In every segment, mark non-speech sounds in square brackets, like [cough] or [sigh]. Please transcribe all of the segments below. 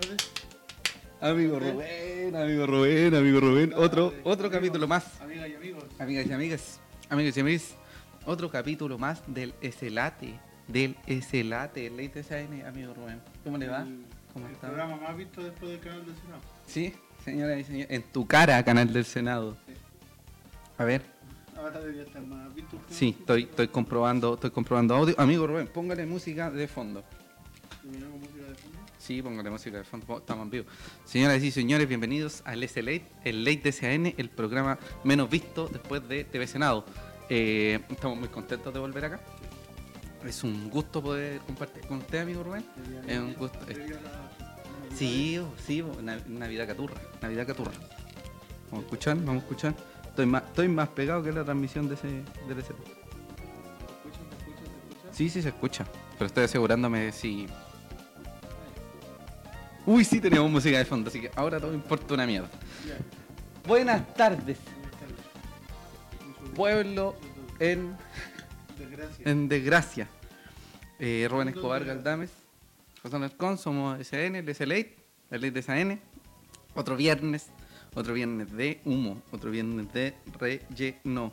tardes. Amigo Rubén, amigo Rubén, amigo Rubén. Otro, otro capítulo más. Amigas y amigos. Amigas y amigas, amigas y amigas. Otro capítulo más del Eselate. Del Eselate, el SN, amigo Rubén. ¿Cómo le va? El, ¿Cómo el está? programa más visto después del canal del Senado. Sí, señora y señores. En tu cara, canal del Senado. Sí. A ver. Ahora debería estar más visto. Sí, estoy, estoy comprobando, estoy comprobando audio. Amigo Rubén, póngale música de fondo. ¿Terminamos música de? Sí, póngale música de fondo, estamos en vivo. Señoras y señores, bienvenidos al S Late, el Late DCAN, el programa menos visto después de TV Senado. Eh, estamos muy contentos de volver acá. Es un gusto poder compartir con usted, amigo Rubén. Es un gusto. la- Sí, oh, sí, oh, Na- Navidad Caturra, Navidad Caturra. Vamos a escuchar, vamos a escuchar. Estoy más, estoy más pegado que la transmisión de ese, del S ¿Te escuchas, te escuchas, te escuchas? Sí, sí se escucha, pero estoy asegurándome de si... Uy, sí tenemos música de fondo, así que ahora todo importa una mierda. Buenas tardes, pueblo en, Desgracia. en desgracia. Eh, Rubén Escobar Galdames, José Alarcón, somos SN, el SLate, el Late de SN. Otro viernes, otro viernes de humo, otro viernes de relleno,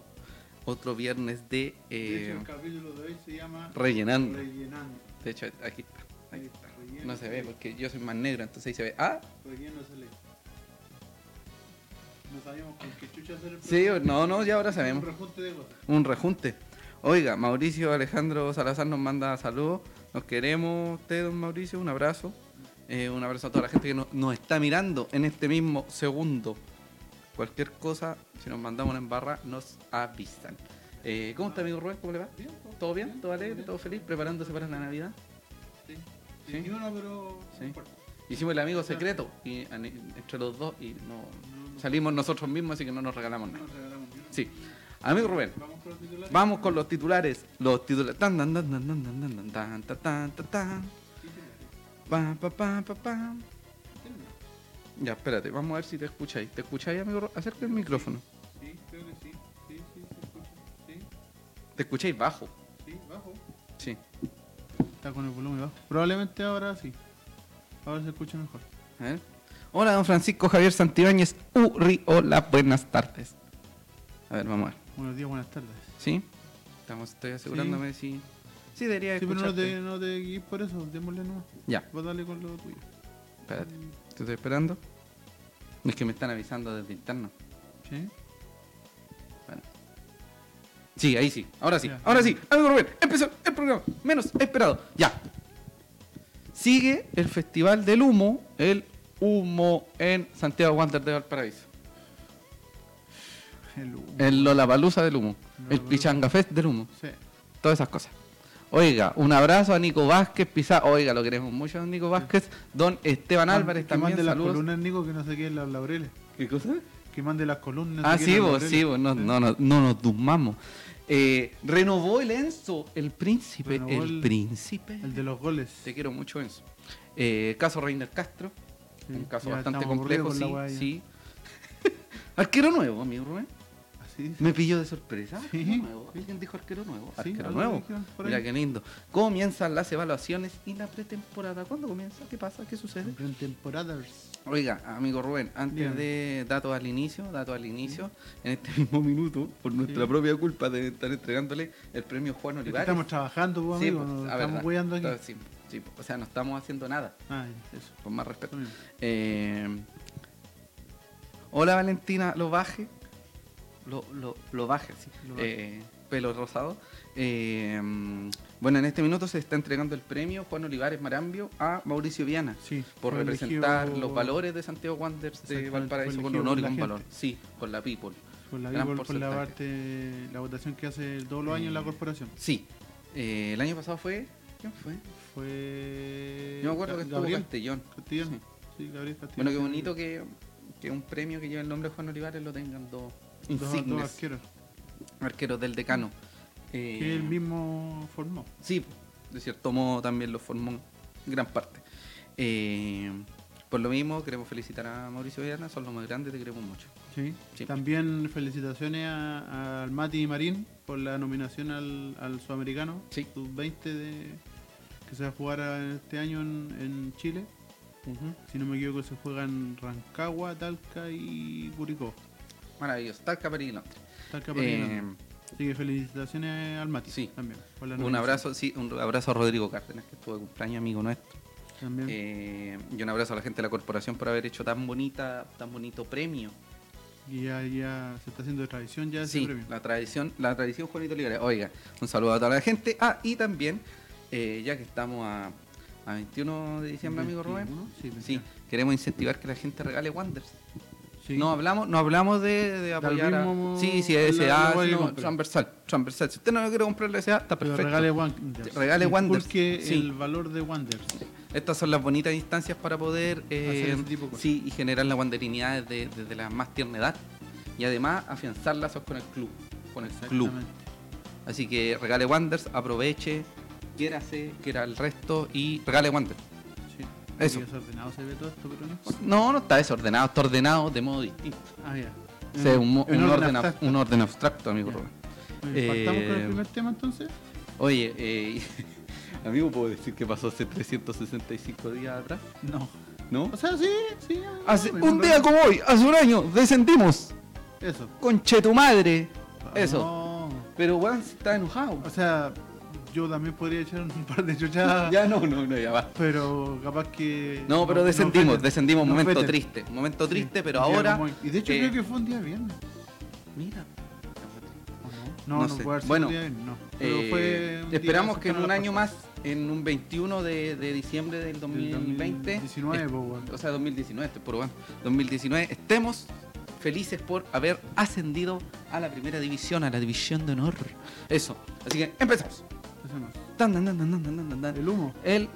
otro viernes de... De eh, hecho, el capítulo de hoy se llama rellenando. Rellenando. De hecho, aquí está. No se ve porque yo soy más negro, entonces ahí se ve. Ah, Relleno se lee. No sabíamos con qué chucha hacer el sí, no, no, ya ahora Un sabemos. rejunte de cosas. Un rejunte. Oiga, Mauricio Alejandro Salazar nos manda saludos. Nos queremos, usted, don Mauricio, un abrazo. Eh, un abrazo a toda la gente que nos, nos está mirando en este mismo segundo. Cualquier cosa, si nos mandamos una embarra, nos avisan. Eh, ¿Cómo está, amigo Rubén? ¿Cómo le va? ¿Todo bien? ¿Todo alegre? ¿Todo feliz? ¿Preparándose para la Navidad? Sí. ¿Sí? Sí. Ni uno, pero. Sí. no importa. Hicimos el amigo secreto y, entre los dos y no, salimos nosotros mismos, así que no nos regalamos no nada. nos regalamos. Sí. Amigo Rubén, Vamos con los titulares. vamos con los titulares. Los titulares. Tan, tan, tan, tan, tan, tan, tan, tan, tan, tan, tan, tan. Titulares. Pa, pa, pa, pa, pa. Titulares. Ya, espérate, vamos a ver si te escucháis. ¿Te escucháis, amigo? Acerca el micrófono. Sí, creo que sí. Sí, sí, se escucha. Sí, ¿Te escucháis bajo? sí, bajo. Sí. Está con el volumen bajo. Probablemente ahora sí. Ahora se escucha mejor. A ver. Hola, don Francisco Javier Santibáñez Urri. Hola, buenas tardes. A ver, vamos a ver. Buenos días, buenas tardes. ¿Sí? Estamos, estoy asegurándome si. Sí, debería Sí, pero no escucharte. te, no te guíes por eso. Démosle nomás. Ya, Vos dale con lo tuyo. espérate. Te estoy esperando. Es que me están avisando desde interno. ¿Sí? Sí, ahí sí. Ahora sí. Ya. Ahora sí. Amigo Rubén, empezó el programa. Menos esperado. Ya. Sigue el Festival del Humo, el Humo en Santiago Wander de Valparaíso. El humo. El Lollapalooza del Humo. El. Pichanga Fest del Humo. Sí. Todas esas cosas. Oiga, un abrazo a Nico Vázquez, Pizarro. Oiga, lo queremos mucho, don Nico Vázquez. Don Esteban Álvarez que también. mande las Nico, que no se queden las laureles. ¿Qué cosa? Que mande las columnas. Ah, sí, vos, sí, vos, no, no, no, no nos dumamos. Eh, renovó el Enzo, el príncipe, Renovó el, el- príncipe. El de los goles. Te quiero mucho, Enzo. Eh, caso Reiner Castro, Sí, un caso bastante complejo, sí, sí. [laughs] arquero nuevo, amigo Rubén. Me pilló de sorpresa. Sí, nuevo. ¿Alguien dijo arquero nuevo? Sí, arquero nuevo. Mira qué lindo. Comienzan las evaluaciones y la pretemporada. ¿Cuándo comienza? ¿Qué pasa? ¿Qué sucede? En temporadas. Oiga, amigo Rubén, antes de datos al inicio, datos al inicio, en este mismo minuto, por nuestra Sí. propia culpa de estar entregándole el premio Juan Olivares. Estamos trabajando, pues, Sí, amigo. pues, nos a estamos weyando aquí. Está- sí, sí, o sea, no estamos haciendo nada, Ah, eso. con más respeto. Eh, hola Valentina Lobaje. Lo, lo, Lobaje, sí. Lobaje. Eh, pelo rosado. Eh, bueno, en este minuto se está entregando el premio Juan Olivares Marambio a Mauricio Viana Sí, por representar elegido los valores de Santiago Wanderers de Valparaíso con honor y con valor. Sí, con la people. Por la, gran por, la parte, la votación que hace todos los años la Eh, corporación. Sí. Eh, el año pasado fue. ¿Quién fue? Fue. Yo me acuerdo que estuvo Castellón. Castillón. Sí. Sí, Gabriel Castillón. Bueno, qué bonito que, que un premio que lleva el nombre de Juan Olivares lo tengan dos insignes arqueros. arqueros del decano. Eh, Que él mismo formó. Sí, de cierto modo también lo formó en gran parte. Eh, por lo mismo, queremos felicitar a Mauricio Viana, son los más grandes, te queremos mucho. Sí. También felicitaciones al Mati Marín por la nominación al, al Sudamericano Sí. sub-20 de, que se va a jugar este año en, en Chile. Si no me equivoco, se juegan Rancagua, Talca y Curicó. Maravilloso. Talca. Talca Eh. Así que felicitaciones al Mati. sí. También. un abrazo, sí, un abrazo a Rodrigo Cárdenas, que estuvo de cumpleaños amigo nuestro. También. Eh, y un abrazo a la gente de la corporación por haber hecho tan bonita, tan bonito premio. Y ya, ya se está haciendo de tradición ya ese Sí, premio. la tradición, la tradición Juanito Ligares. Oiga, un saludo a toda la gente. Ah, y también, eh, ya que estamos a, a 21 de diciembre, amigo Rubén. 21, Sí, Sí, 21. queremos incentivar que la gente regale Wonders. Sí. No hablamos, no hablamos de, de apoyar a... mismo- Sí, sí, SA, no, compre. transversal, transversal. Si usted no quiere comprar la SA, está Pero perfecto. regale Wonders. Regale Wonders. Porque Sí. el valor de Wonders. Estas son las bonitas instancias para poder eh, Hacer ese tipo de cosas. sí, y generar la wanderinidad desde, desde la más tierna edad. Y además afianzar lazos con el club. Con el club. Así que regale Wonders, aproveche, quiérase, quiera el resto y regale Wonders. Eso. Aquí desordenado se ve todo esto, pero no importa. No, no está desordenado, está ordenado de modo distinto. Ah, ya. O sea, un, orden orden, ab- abstracto. un orden abstracto, amigo. Rubén. Oye, ¿Partamos con Eh, el primer tema entonces? Oye, eh, [laughs] amigo, ¿puedo decir que pasó hace 365 días atrás? No. ¿No? O sea, sí, sí. Hace un día como hoy, hace un año, descendimos. Eso. Conche tu madre. Eso. No. Pero weón está enojado. O sea, yo también podría echar un [laughs] par de chuchadas, [laughs] Ya no, no, no, ya va. pero capaz que... No, pero no descendimos, descendimos, No momento triste, momento Sí, triste, pero ahora. como. Y de hecho eh, creo que fue un día viernes. Mira. No, No sé. puede haber Bueno, un día viernes, no. Pero Eh, fue un día esperamos que en un año más, en un 21 de, de diciembre del Del 2020, 2019, est- po, weón. o sea, 2019, estoy por bueno, 2019, estemos felices por haber ascendido a la primera división, a la división de honor. Eso. Así que empezamos. Empecemos. Tan, tan, tan, tan, tan, tan, tan, tan. El humo. El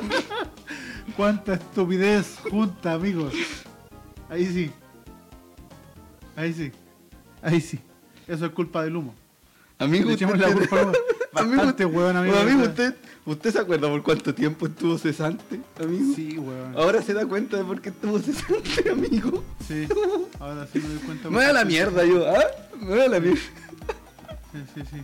[laughs] Cuánta estupidez junta, amigos. Ahí sí. Ahí sí. Ahí sí. Eso es culpa del humo. amigo, Le echamos la usted- culpa al humo. [laughs] Amigo, hueón, amigo. amigo, usted, ¿usted se acuerda por cuánto tiempo estuvo cesante, amigo? Sí, weón. Ahora se da cuenta de por qué estuvo cesante, [laughs] amigo. Sí. Ahora sí me doy cuenta. Me voy a la mierda yo, ¿ah? Me voy a la mierda. Sí, sí, sí.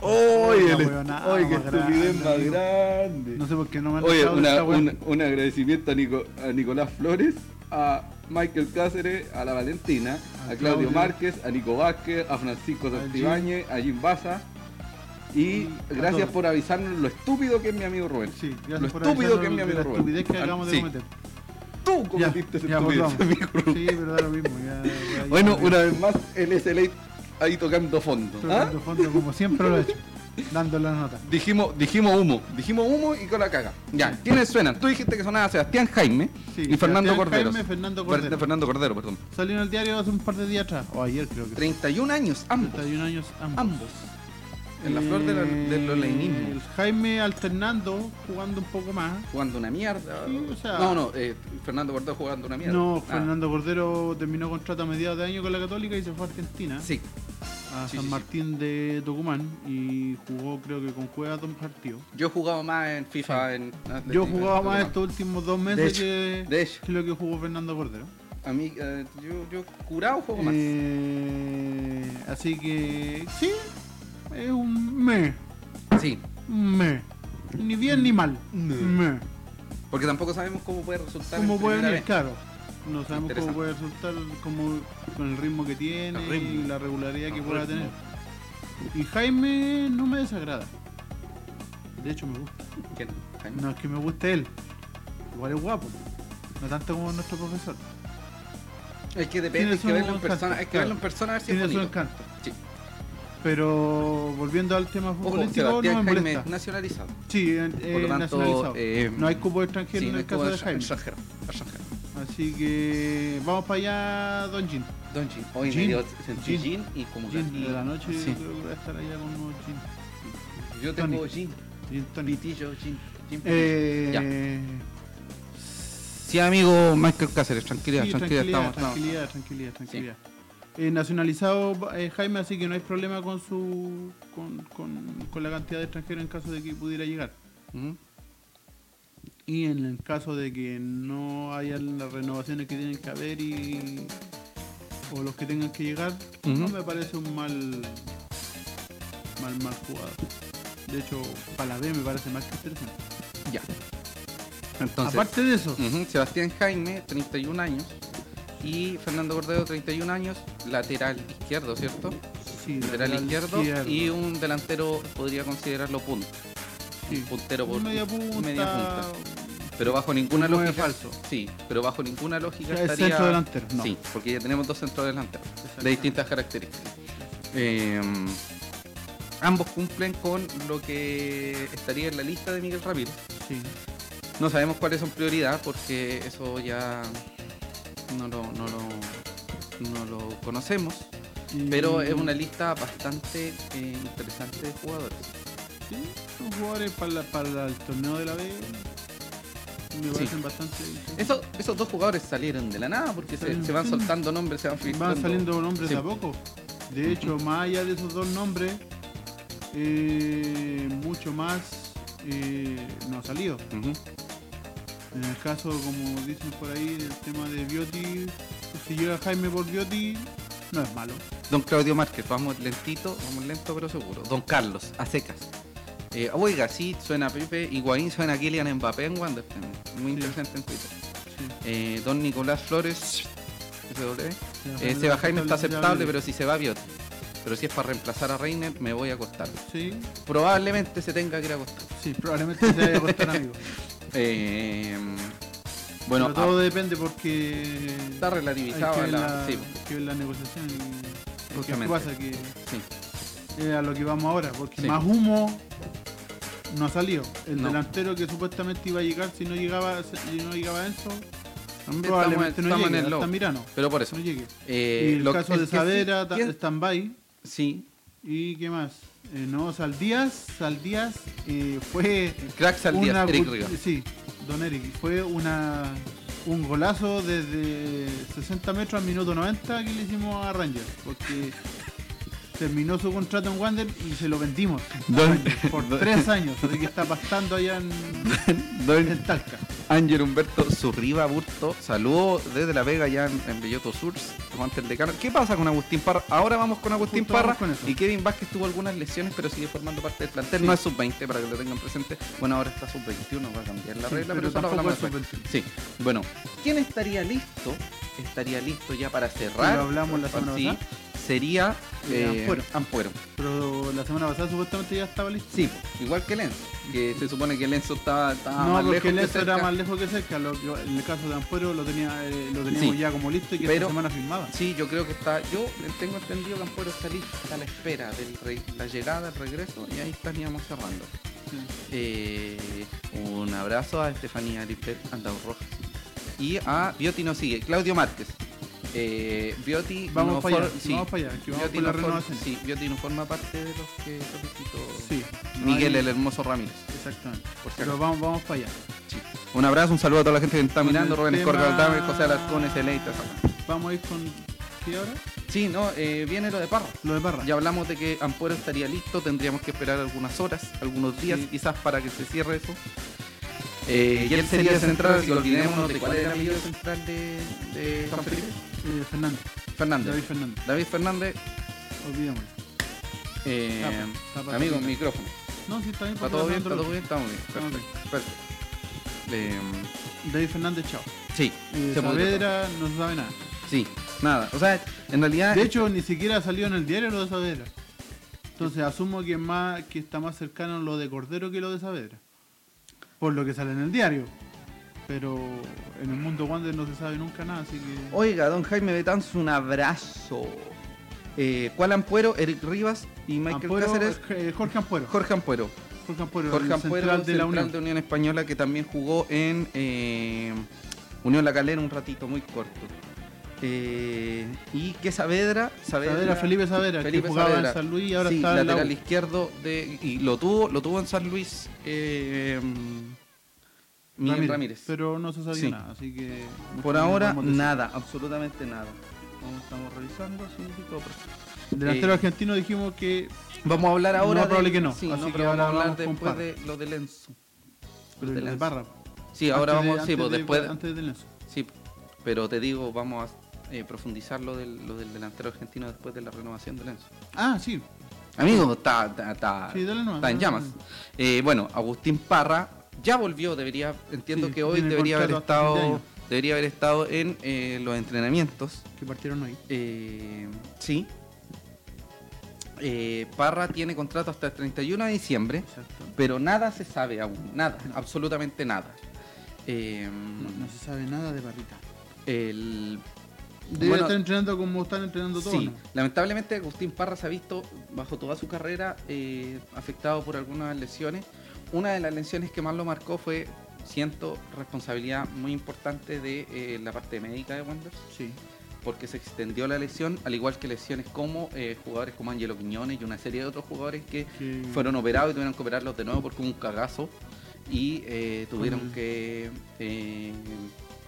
Oye, el- huevonada oye, qué más estupidez grande, más amigo. grande. No sé por qué no me han Oye, dejado una- esta weá. una- un agradecimiento a, Nico- a Nicolás Flores, a Michael Cáceres, a la Valentina, a, A Claudio Claudio. Márquez, a Nico Vázquez, a Francisco Santibáñez, a Jim Baza. Y a gracias todos. por avisarnos lo estúpido que es mi amigo Rubén. Sí, gracias lo por estúpido avisarnos que es mi de amigo la Rubén. estupidez que Ah, sí. cometer. Tú cometiste esa ya, estupidez, volvamos. amigo Rubén. Sí, pero da lo mismo. Ya, ya, ya, Bueno, ya. una vez más, el SLA ahí tocando fondo. ¿ah? Tocando fondo como siempre lo he hecho. [laughs] Dando la nota. Dijimos, dijimos humo, dijimos humo y con la caga. Ya. ¿quiénes suenan? Tú dijiste que sonaba Sebastián Jaime Sí, y Fernando Sebastián Cordero. Jaime, Fernando Fer- Cordero. Fernando Cordero, perdón. Salió en el diario hace un par de días atrás. O ayer creo que. fue. 31 años, ambos. 31 años ambos. Ambos. En la flor de la- del. El Jaime alternando, jugando un poco más. Jugando una mierda. Sí, o sea- no, no, eh, Fernando Cordero jugando una mierda. No, Ah, Fernando Cordero terminó contrato a mediados de año con la Católica y se fue a Argentina. Sí. a Sí, San sí. Martín de Tucumán y jugó creo que con Cueva dos partidos. Yo he jugado más en FIFA. En Yo jugaba en más Tucumán. estos últimos dos meses De hecho, que, De hecho, que lo que jugó Fernando Cordero. a mí, eh, yo, yo curado juego más. Eh, así que sí, es un me, Sí, me. Ni bien ni mal. Me. porque tampoco sabemos cómo puede resultar. ¿Cómo puede venir? Claro. No sabemos cómo puede resultar como con el ritmo que tiene ritmo. y la regularidad que El pueda ritmo. tener. Y Jaime no me desagrada. De hecho me gusta. ¿Quién? Jaime. No es que me guste él. Igual es guapo. No tanto como nuestro profesor. Es que depende, hay que su verlo en persona, hay que claro. verlo en persona a ver si es su bonito. encanto. Sí. Pero volviendo al tema Ojo, futbolístico, no me molesta. nacionalizado. Sí, eh, Por lo tanto, nacionalizado. eh, no hay cupo extranjero Sí, en no el caso de Jaime. extranjero. extranjero. Así que vamos para allá, Don Jin. Don Jin. Hoy Jin. me dio sentí Jin. Jin y como Jin de la noche Sí. creo que voy a estar allá con unos Jin. Yo tengo Tony. Jin. Gin tonic. Pitillo, Jin. Jin Pitillo. Eh, Sí, amigo Michael Cáceres, tranquilidad, sí, tranquilidad, tranquilidad, estamos, estamos. tranquilidad, tranquilidad, tranquilidad. Eh, nacionalizado eh, Jaime, así que no hay problema con su con, con, con la cantidad de extranjeros en caso de que pudiera llegar. Y en el caso de que no haya las renovaciones que tienen que haber y o los que tengan que llegar, no me parece un mal mal mal jugador. De hecho, para la B me parece más que interesante. Ya. Entonces, Aparte de eso, Sebastián Jaime, 31 años. Y Fernando Cordero, 31 años, lateral izquierdo, ¿cierto? sí, Lateral lateral izquierdo, izquierdo. y un delantero podría considerarlo punto. Sí. Puntero por media punta, media punta. Pero bajo ninguna lógica. falso. Sí, pero bajo ninguna lógica es estaría. centro delantero, no. Sí, porque ya tenemos dos centros delanteros de distintas características. Eh, ambos cumplen con lo que estaría en la lista de Miguel Ramírez. Sí. No sabemos cuáles son prioridad porque eso ya no lo, no lo, no lo conocemos. Pero es una lista bastante eh, interesante de jugadores. Sí, son jugadores para, la- para el torneo de la B. Me Sí. parecen bastante. Eso- esos dos jugadores salieron de la nada porque se, van soltando nombres, se van filtrando. Van saliendo nombres Sí. de a poco. De hecho, más allá de esos dos nombres, eh, mucho más eh, no ha salido. En el caso, como dicen por ahí, el tema de Bioti, pues, si llega Jaime por Bioti, no es malo. Don Claudio Márquez, vamos lentito, vamos lento pero seguro. Don Carlos, a secas. Eh, oiga, sí, suena Pepe, Higuaín, suena Kylian Mbappé en Wander. Muy Sí. interesante en Twitter. Sí. Eh, don Nicolás Flores, SW. Eh, Jaime Seba Jaime está aceptable, pero si se va Bioti. Pero si es para reemplazar a Reiner, me voy a acostar. Sí, Probablemente se tenga que ir a acostar. sí, probablemente se vaya a costar, [laughs] amigo. Eh, bueno, Pero todo depende porque está relativizado la- la, sí, hay que ver la negociación y ¿qué Justamente. pasa que sí. es a lo que vamos ahora, porque Sí. más humo no ha salido. El No. delantero que supuestamente iba a llegar si no llegaba si no llegaba Enzo, También probablemente estamos, no llegue, en el low. hasta Mirano, Pero por eso. no llegue. Eh, y el lo- caso de ¿quién? stand-by. Sí, ¿Y qué más? Eh, no, Saldías, Saldías eh, fue Crack Saldías, una Eric Riga. Sí, Don Eric. Fue una un golazo desde 60 metros al minuto 90 que le hicimos a Rangers. Porque terminó su contrato en Wander y se lo vendimos Don- por don- tres años. Así que está pastando allá en, [laughs] en Talca. Ángel Humberto Zurriba Burto, saludo desde La Vega, ya en, en Belloto Sur, aguante el decano. ¿Qué pasa con Agustín Parra? Ahora vamos con Agustín Justo Parra con y Kevin Vázquez tuvo algunas lesiones, pero sigue formando parte del plantel. Sí. No es sub-20 para que lo tengan presente. Bueno, ahora está sub-21, va a cambiar la Sí, regla, pero pero, eso hablamos es después. sub-21. Sí, bueno, ¿quién estaría listo? Estaría listo ya para cerrar. lo hablamos la semana pasada. Sería Eh, eh, Ampuero. Ampuero. Pero la semana pasada supuestamente ya estaba listo. Sí, igual que Lenzo, que se supone que Lenzo estaba, estaba no, más porque lejos el que Enzo era más lejos que cerca. Lo en el caso de Ampuero lo, tenía, eh, lo teníamos Sí. ya como listo y que Pero- esta semana firmaba. Sí, yo creo que está. Yo tengo entendido que Ampuero está listo, está a la espera de la llegada, el regreso, y ahí estaríamos cerrando. Sí. Eh, un abrazo a Estefanía Lipet Andau Rojas. Y a Bioti no sigue, Claudio Márquez. Eh, Bioti Vamos no para allá, sí, vamos para allá, que vamos Bioti por no renovación. sí, Bioti no forma parte de los que solicitó Sí, no Miguel hay- el Hermoso Ramírez. Exactamente. Por si Pero vamos, vamos para allá. Sí. Un abrazo, un saludo a toda la gente que está mirando, Rubén tema- Escorga Aldame, José Alarcón, Eleita. Vamos a ir con ¿Sí ahora? Sí, no, eh, viene lo de Parra. Lo de Parra. Ya hablamos de que Ampuero estaría listo, tendríamos que esperar algunas horas, algunos días Sí. quizás para que se cierre eso. Eh, y él sería central, si olvidémonos de cuál era el apellido central de, de San Felipe. Eh, Fernández. Fernández. David Fernández. David Fernández, Olvidémoslo. eh, Tapa, tapa, amigo, micrófono. No, sí, está bien. ¿Está todo bien? ¿Está todo bien? Estamos bien. Perfecto. Eh, David Fernández, chao. sí, Eh, se Saavedra no se sabe nada. Sí, nada. O sea, en realidad. De hecho, ni siquiera salió en el diario lo de Saavedra. Entonces asumo que más que está más cercano lo de Cordero que lo de Saavedra. Por lo que sale en el diario. Pero en el mundo Wander no se sabe nunca nada, así que. Oiga, don Jaime Betanz, un abrazo. Eh, ¿Cuál Ampuero? Eric Rivas y Michael Ampuero, Cáceres. eh, Jorge Ampuero. Jorge Ampuero. Jorge Ampuero, Jorge el Ampuero, central de la Unión. de Unión Española, que también jugó en eh, Unión La Calera un ratito muy corto. Eh, y que Saavedra, Saavedra, Saavedra, Felipe Saavedra, Felipe que jugaba Saavedra. en San Luis y ahora sí, está en la lateral U. izquierdo de, y lo tuvo, lo tuvo en San Luis eh, Miguel Ramírez. Pero no se sabía Sí. nada, así que. Por no ahora nada, absolutamente nada. Vamos, estamos revisando, sí, todo perfecto. Delantero Eh, argentino dijimos que. Vamos a hablar ahora. más probable de- que no, Sí, así no, que pero vamos ahora a hablar vamos después de lo de Lenzo. Pero de de Lenzo. Barra. Sí, ahora Antes de- vamos, sí, antes pues de- después. Antes del Lenzo. Sí, pero te digo, vamos a eh, profundizar lo del, lo del delantero argentino después de la renovación de Lenzo. Ah, sí. Amigo, está, está, está, Sí, nomás, está en llamas. Eh, bueno, Agustín Parra ya volvió, debería, entiendo Sí, que hoy debería haber estado, debería haber estado en eh, los entrenamientos. Que partieron hoy. Eh, sí. Eh, Parra tiene contrato hasta el 31 de diciembre, Exacto. pero nada se sabe aún, nada, absolutamente nada. Eh, No, no se sabe nada de Barrita. el, Debe Bueno, estar entrenando como están entrenando todos. Sí, ¿no? lamentablemente Agustín Parra se ha visto bajo toda su carrera eh, afectado por algunas lesiones. Una de las lesiones que más lo marcó fue, siento, responsabilidad muy importante de eh, la parte médica de Wanderers, Sí. porque se extendió la lesión, al igual que lesiones como eh, jugadores como Angelo Quiñones y una serie de otros jugadores que fueron operados y tuvieron que operarlos de nuevo porque hubo un cagazo. Y eh, tuvieron que...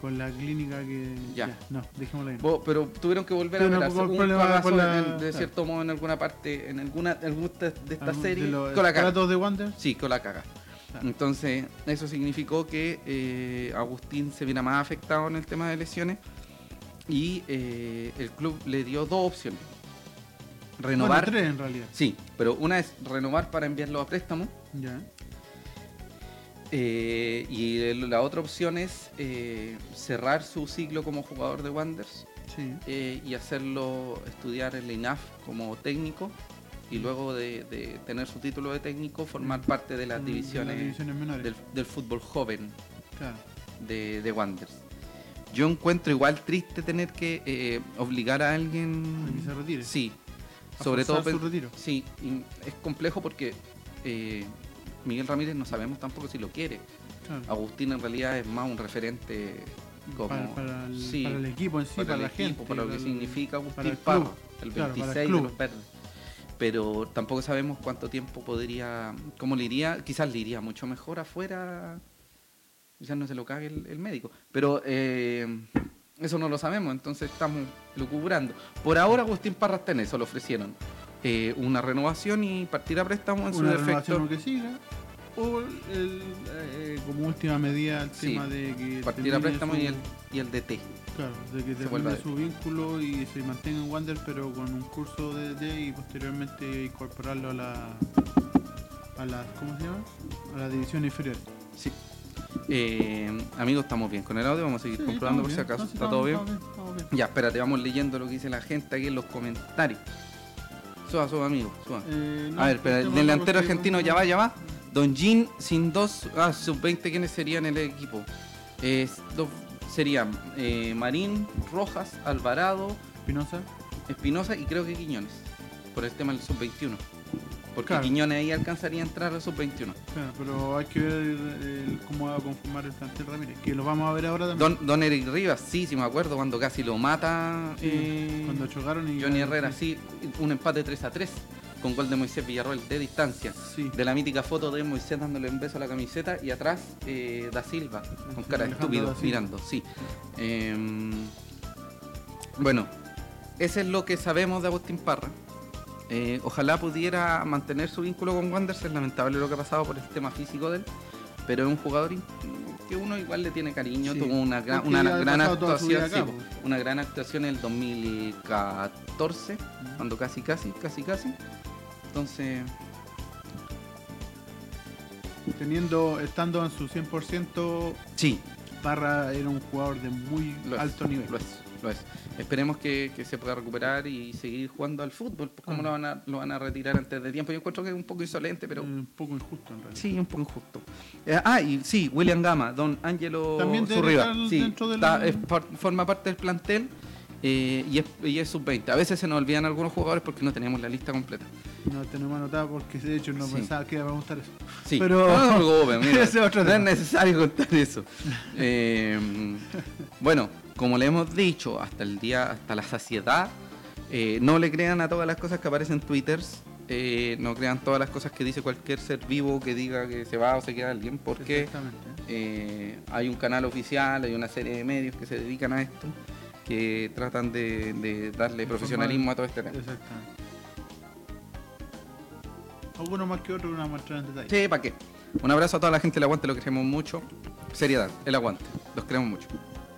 Con la clínica que. Ya. No, dejémosla ahí. Pero tuvieron que volver a operarse. un Hubo un la- en- de claro. cierto modo en alguna parte, en alguna, alguna de de esta Algún serie, de los con la caga. de Wander. Sí, con la caga. Claro. Entonces, eso significó que eh, Agustín se viera más afectado en el tema de lesiones y eh, el club le dio dos opciones. Renovar. Bueno, tres en realidad. Sí, pero una es renovar para enviarlo a préstamo Ya. Eh, y la otra opción es eh, cerrar su ciclo como jugador de Wanderers Sí. eh, y hacerlo estudiar en la INAF como técnico y luego de, de tener su título de técnico formar parte de las Mm, de divisiones, divisiones menores. del, del fútbol joven Claro. de, de Wanderers. Yo encuentro igual triste tener que obligar a alguien... A que se retire. Sí, A sobre todo... su retiro. Sí, es complejo porque Miguel Ramírez no sabemos tampoco si lo quiere. Claro. Agustín en realidad es más un referente como... para, para el, sí, para el equipo en sí, para, el la equipo, gente. para lo que significa Agustín para el Parra, club. el Claro, para el 26 de los verdes. Pero tampoco sabemos cuánto tiempo podría, cómo le iría, quizás le iría mucho mejor afuera, quizás no se lo cague el, médico, pero eh, eso no lo sabemos, entonces estamos lucubrando. Por ahora Agustín Parra está en eso, le ofrecieron eh, una renovación y partir a préstamo en su una defecto. renovación o que siga. O el, eh, como última medida el Sí, tema de que Partir a préstamo su- y el, y el DT. Claro, de que termine su vínculo y se mantenga en Wander, pero con un curso de DD y posteriormente incorporarlo a la. a la. ¿Cómo se llama? A la división inferior. Sí. Eh, amigos, estamos bien con el audio, vamos a seguir Sí, comprobando por si acaso. No, sí, ¿Está todo bien? bien. Ya, espérate, vamos leyendo lo que dice la gente aquí en los comentarios. Suba, suba, amigo, suba. Eh, no, A ver, espera, el tema delantero argentino ya va, ya va. Don Jean sin dos. Ah, sub-20, ¿quiénes serían el equipo? Es, dos, serían eh, Marín, Rojas, Alvarado, Espinosa. Espinosa y creo que Quiñones. Por el tema del sub-21. Porque Claro. Quiñones ahí alcanzaría a entrar al sub-21. Claro, pero hay que ver cómo va a conformar el plantel Ramírez, que lo vamos a ver ahora también. Don, Don Eric Rivas, sí, sí me acuerdo cuando casi lo mata Sí, eh, cuando chocaron y. Johnny Herrera, sí, un empate 3 a 3 con gol de Moisés Villarroel de distancia. Sí. De la mítica foto de Moisés dándole un beso a la camiseta y atrás eh, Da Silva con cara de estúpido mirando, sí. Em, bueno, ese es lo que sabemos de Agustín Parra. Eh, ojalá pudiera mantener su vínculo con Wanderers. Es lamentable lo que ha pasado por el tema físico de él. Pero es un jugador que uno igual le tiene cariño. Sí, Tuvo una gran, una actuación. acá, sí, pues. una gran actuación en el 2014. Cuando casi, casi, casi, casi. Entonces, Teniendo, estando en su 100%, sí, Parra era un jugador de muy Lo es, alto nivel. Lo es, lo es. Esperemos que, que se pueda recuperar y seguir jugando al fútbol. Pues, ¿Cómo Ah. lo, van a, lo van a retirar antes de tiempo? Yo encuentro que es un poco insolente, pero Eh, un poco injusto en realidad. sí, un poco injusto. Eh, ah, y sí, William Gama, don Ángelo También Zurriba. Sí, dentro del- está- es par- forma parte del plantel eh, y es, y es sub-20. A veces se nos olvidan algunos jugadores porque no tenemos la lista completa. No tenemos anotado porque de hecho no Sí. pensaba que iba a preguntar eso. Sí, Pero- no mira, [laughs] es otro no es necesario contar eso. [laughs] Eh, bueno, como le hemos dicho hasta el día, hasta la saciedad, eh, no le crean a todas las cosas que aparecen en Twitter, eh, no crean todas las cosas que dice cualquier ser vivo que diga que se va o se queda alguien, porque eh, hay un canal oficial, hay una serie de medios que se dedican a esto, que tratan de, de darle profesionalismo a todo este tema. Exactamente. Algunos más que otros, una muestra en detalle. Sí, ¿para qué? Un abrazo a toda la gente del aguante, lo queremos mucho. Seriedad, el aguante, los queremos mucho.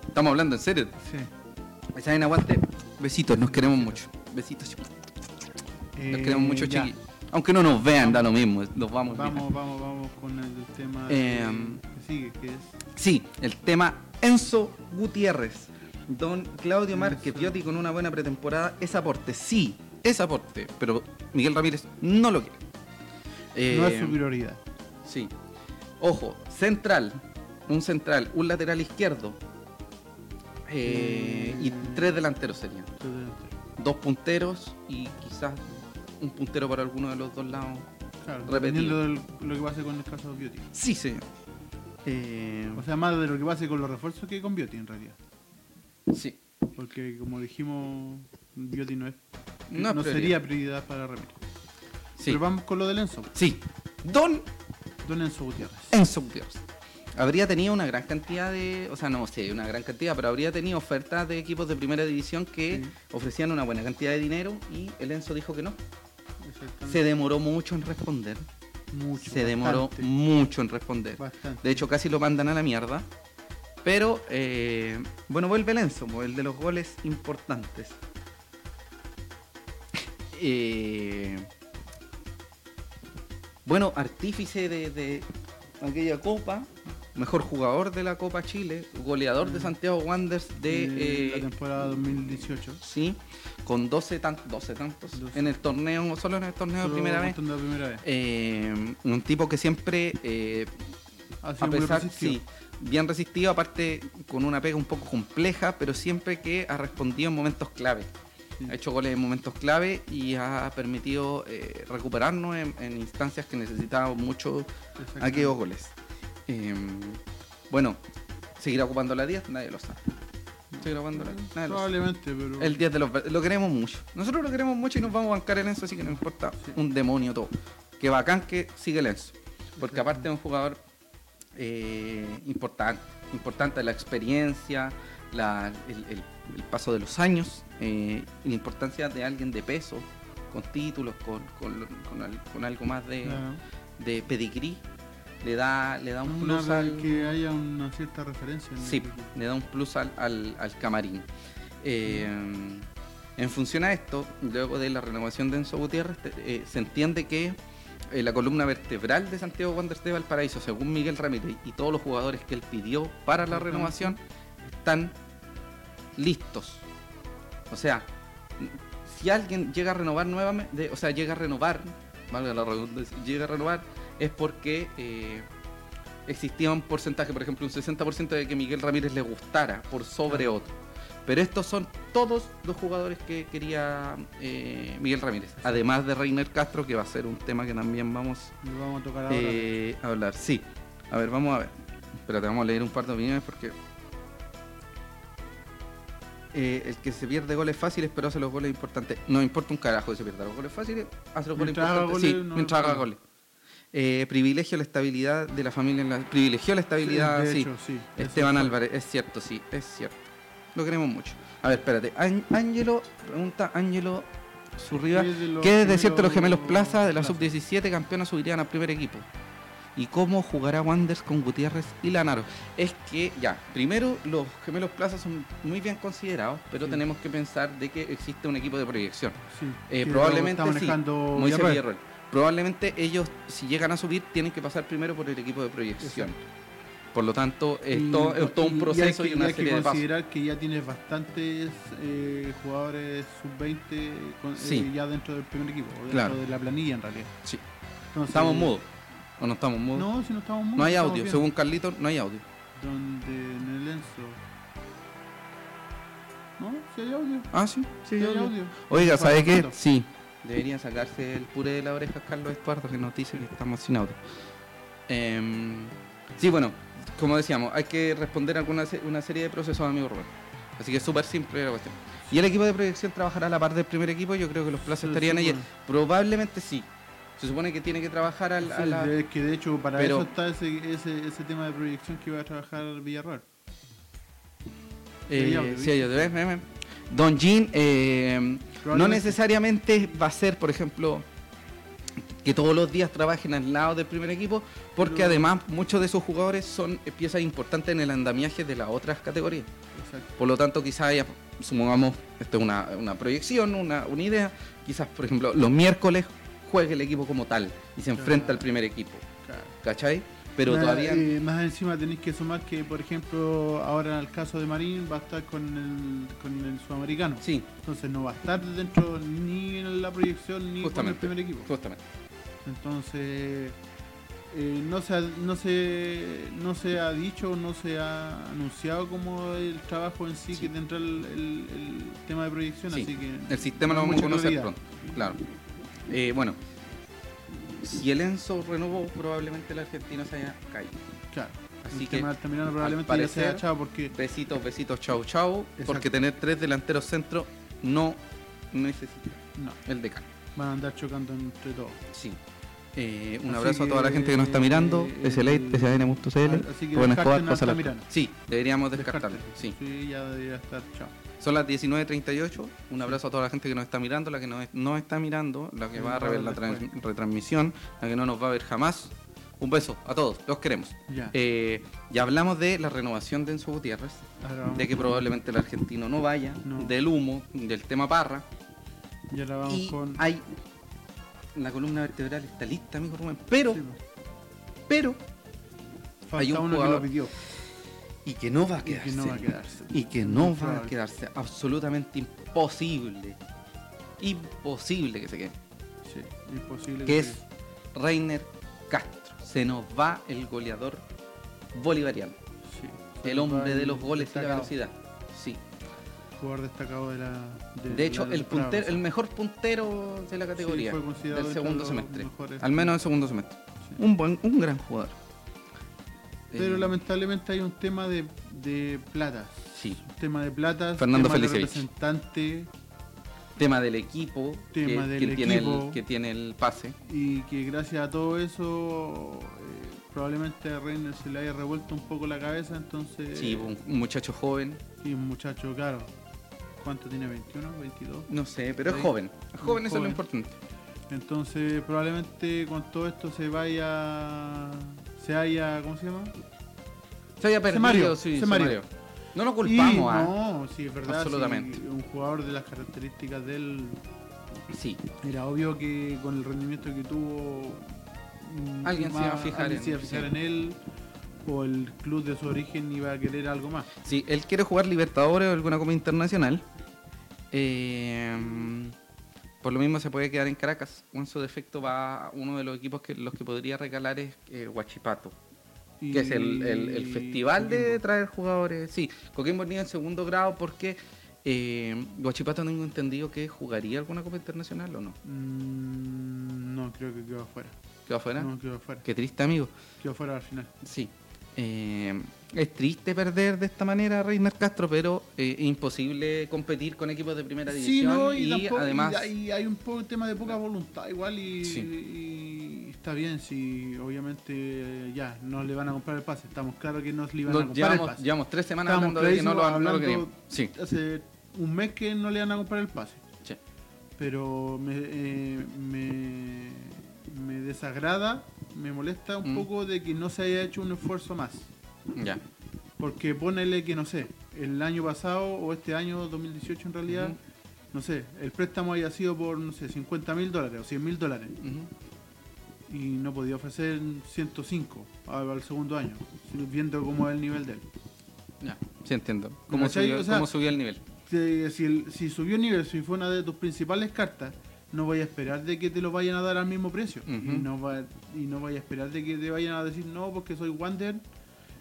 Estamos hablando en serio. Sí. ¿Saben aguante? Besitos, nos queremos mucho. Besitos. Nos Eh, queremos mucho, chiqui. Aunque no nos vean, da lo mismo. Nos vamos. Vamos, vamos, vamos con el tema Em, que sigue, que es Sí, el tema Enzo Gutiérrez. Don Claudio Márquez. Piotti con una buena pretemporada. Es aporte, sí, es aporte. Pero Miguel Ramírez no lo quiere. no Eh, es su prioridad. Sí. Ojo, central. Un central, un lateral izquierdo. Eh, y tres delanteros serían. Dos punteros y quizás un puntero para alguno de los dos lados. Claro, dependiendo de lo que pase con el caso de Beauty. Sí, señor. Eh, O sea, más de lo que pase con los refuerzos que con Beauty en realidad. sí. Porque como dijimos, Beauty no es No sería prioridad para. Sí. Pero vamos con lo del Enzo. Sí. Don Don Enzo Gutiérrez. Enzo Gutiérrez. Habría tenido una gran cantidad de, o sea, no sé, una gran cantidad, pero habría tenido ofertas de equipos de primera división que Sí. ofrecían una buena cantidad de dinero y el Enzo dijo que no. Se demoró mucho en responder. Mucho. Se demoró bastante, mucho en responder. Bastante. De hecho, casi lo mandan a la mierda. Pero, eh, bueno, vuelve el Enzo, pues, el de los goles importantes. [laughs] Eh, bueno, artífice de, de aquella copa, mejor jugador de la Copa Chile, goleador de Santiago Wanderers de... de eh, la temporada 2018. sí, con 12, tan- 12 tantos 12. en el torneo, solo en el torneo de primera vez. de primera vez. Eh, un tipo que siempre eh, Ha sido a muy pesar, resistido. sí, bien resistido, aparte con una pega un poco compleja, pero siempre que ha respondido en momentos clave. Sí. Ha hecho goles en momentos clave y ha permitido recuperarnos en, en instancias que necesitábamos mucho aquellos goles. Eh, bueno, ¿seguirá ocupando la 10? Nadie lo sabe. ¿Seguirá ocupando la 10? Nadie lo sabe. Probablemente, pero. El 10 de los Lo queremos mucho. Nosotros lo queremos mucho y nos vamos a bancar en eso, así que no importa Sí. un demonio todo. Que bacán que sigue el Enzo. Porque aparte es un jugador eh, importante. Importante la experiencia, la- el, el- el paso de los años, eh, la importancia de alguien de peso, con títulos, con, con- con al- con algo más de, Claro. de pedigrí. Le da, le da un Una plus al, que haya una cierta referencia. en Sí, le da un plus al, al- al camarín. Eh, en función a esto, luego de la renovación de Enzo Gutiérrez, eh, se entiende que eh, la columna vertebral de Santiago Wanderers de Valparaíso, según Miguel Ramírez y todos los jugadores que él pidió para la renovación, están listos. O sea, si alguien llega a renovar nuevamente, o sea, llega a renovar, valga la redundancia, llega a renovar, es porque eh, existía un porcentaje, por ejemplo, un 60% de que Miguel Ramírez le gustara por sobre Claro. otro. Pero estos son todos los jugadores que quería eh, Miguel Ramírez, además de Reiner Castro, que va a ser un tema que también vamos a tocar ahora. eh, a hablar. Sí, a ver, vamos a ver. Espérate, vamos a leer un par de opiniones porque. Eh, el que se pierde goles fáciles, pero hace los goles importantes. No importa un carajo que se pierda los goles fáciles, hace los goles Mientras importantes. goles, sí, no mientras haga goles. Eh, privilegio la estabilidad de la familia en la. Privilegió la estabilidad, sí. hecho, sí. Esteban. Álvarez, es cierto, sí, es cierto. lo queremos mucho. A ver, espérate. Án- Ángelo, pregunta Ángelo Zurriba. ¿Qué es de los ¿Qué es de cierto los gemelos Plaza de la Plaza? sub-17 campeonas subirían al primer equipo? ¿Y cómo jugará Wanders con Gutiérrez y Lanaro? Es que, ya, primero los gemelos Plaza son muy bien considerados, pero Sí. tenemos que pensar de que existe un equipo de proyección. Sí, Eh, probablemente sí, Moisés. Probablemente ellos, si llegan a subir, tienen que pasar primero por el equipo de proyección. Por lo tanto, es, Y- todo, es todo un y- proceso y, que, una hay que serie de pasos. considerar que ya tienes bastantes eh, jugadores sub-20 con- eh, ya dentro del primer equipo, o dentro Claro. de la planilla en realidad. Sí. Entonces, ¿Estamos mudos? ¿O no estamos mudos? No, si no estamos mudos. No hay audio. Según Carlito, no hay audio. Donde en el Enzo. ¿No? Si hay audio. Ah, sí, sí, hay audio. audio. Oiga, ¿sabe qué? Sí. Debería sacarse el puré de la oreja Carlos Estuardo que nos dice que estamos sin audio. Em, sí, bueno, como decíamos, hay que responder a alguna se- una serie de procesos, amigo Rubén. Así que es súper simple la cuestión. ¿Y el equipo de proyección trabajará a la par del primer equipo? Yo creo que los plazos estarían ahí. supone. Probablemente sí. Se supone que tiene que trabajar al- a Sí, la... Es que de hecho para Pero- eso está ese, ese, ese tema de proyección que va a trabajar Villarreal. Eh, sí, ¿ves? ¿Ves? ¿Ves? Don Jean, eh, no necesariamente va a ser, por ejemplo, que todos los días trabajen al lado del primer equipo, porque Pero- además muchos de esos jugadores son piezas importantes en el andamiaje de las otras categorías. Exacto. Por lo tanto, quizás supongamos, esto es una, una proyección, una, una idea, quizás, por ejemplo, los miércoles juegue el equipo como tal y se enfrenta Claro. al primer equipo, Claro. ¿cachai? Pero más, todavía... eh, más encima tenéis que sumar que, por ejemplo, ahora en el caso de Marín va a estar con el, con el sudamericano. Sí, Entonces no va a estar dentro ni en la proyección ni con el primer equipo. justamente. Entonces eh, no, se ha, no, se, no se ha dicho, no se ha anunciado como el trabajo en sí, Sí. que tendrá el, el- el tema de proyección. Sí, Así que El sistema lo vamos a conocer pronto. Claro. Eh, bueno, si el Enzo renovó, probablemente el argentino se haya caído. Claro. Así el que, tema al probablemente ya se haya parecer- echado porque Besitos, besitos, chau, chau. Exacto. Porque tener tres delanteros centro no necesita no, el decano. van a andar chocando entre todos. Sí. Eh, un Así abrazo a toda la gente que nos está mirando. eh, SLate, SAN.cl. así que Rubén Escobar. Altamirano. Sí, deberíamos descartarlo. Sí. Sí, ya debería estar chao. Son las 19.38. Un abrazo a toda la gente que nos está mirando, la que no, no está mirando, la que Sí, va a ver la retransmisión, la que no nos va a ver jamás. Un beso a todos, los queremos. Ya. Eh, ya hablamos de la renovación de Enzo Gutiérrez, Ahora de que probablemente el argentino no vaya, No. del humo, del tema Parra. ya la vamos y con. hay. La columna vertebral está lista, amigo Rubén. Pero, Sí, pero. Falta hay un uno que jugador lo pidió. Y que no va a Y que quedarse. no va a quedarse. Y que no Muy va a quedarse. Absolutamente imposible. Imposible que se quede. Sí, imposible. Que se- es Reiner Castro. Se nos va el goleador bolivariano. sí, El hombre de los goles y la velocidad. Sí. Jugador destacado de la. De hecho, la el, puntero, el mejor puntero de la categoría. fue considerado del segundo semestre. mejores. Al menos el segundo semestre. Sí. Un buen, un gran jugador. Pero Eh, lamentablemente hay un tema de, de plata. Sí. Un tema de plata. Fernando tema de representante Tema del equipo. Tema que, del que tiene equipo. el, que tiene el pase. y que gracias a todo eso eh, probablemente a Reiner se le haya revuelto un poco la cabeza. Entonces. Sí, un, muchacho joven. y un muchacho, claro. ¿Cuánto tiene? ¿21? ¿22? No sé, pero es Sí. joven. Es joven, eso es lo importante. Entonces probablemente con todo esto se vaya, se haya, ¿cómo se llama? Se había perdido, sí, se se mareó. mareó. No lo culpamos, Y ah. No, sí, es verdad. Absolutamente. sí, un jugador de las características de él, Sí, era obvio que con el rendimiento que tuvo, mm, Alguien se iba a fijar alguien en- se iba a fijar sí. en él, o el club de su origen iba a querer algo más. sí, él quiere jugar Libertadores o alguna Copa Internacional. Eh, por lo mismo se puede quedar en Caracas. En su defecto va a uno de los equipos que los que podría regalar es eh, Huachipato. Y- Que es el, el- el festival de traer jugadores. Sí, Coquimbo niño en segundo grado porque eh, Huachipato tengo entendido que jugaría alguna Copa Internacional o no. Mm, no, creo que quedó afuera. ¿Quedó afuera? No, quedó afuera. Qué triste, amigo. Quedó afuera al final. Sí. Eh, es triste perder de esta manera a Reiner Castro, pero eh, es imposible competir con equipos de primera división Sí, no, y, y, tampoco- además y hay, un poco tema de poca voluntad igual y, Sí. y está bien, si obviamente eh, ya no le van a comprar el pase. Estamos claros que no le iban a comprar llevamos, el pase. llevamos tres semanas Estábamos hablando de que no lo, no lo querían. Sí, Hace un mes que no le van a comprar el pase. sí. Pero me, eh, me, me desagrada, me molesta un Mm. poco de que no se haya hecho un esfuerzo más. Ya. Porque ponele que, no sé, el año pasado o este año 2018 en realidad, no sé, el préstamo haya sido por, no sé, 50 mil dólares o 100 mil dólares. Y no podía ofrecer 105 al, al segundo año, viendo cómo es el nivel de él. Ya, sí entiendo. ¿Cómo subió, O sea- cómo subió el nivel? Si, si, el- si subió el nivel, si fue una de tus principales cartas, no vaya a esperar de que te lo vayan a dar al mismo precio. Y, no va, y no vaya a esperar de que te vayan a decir, no, porque soy Wander,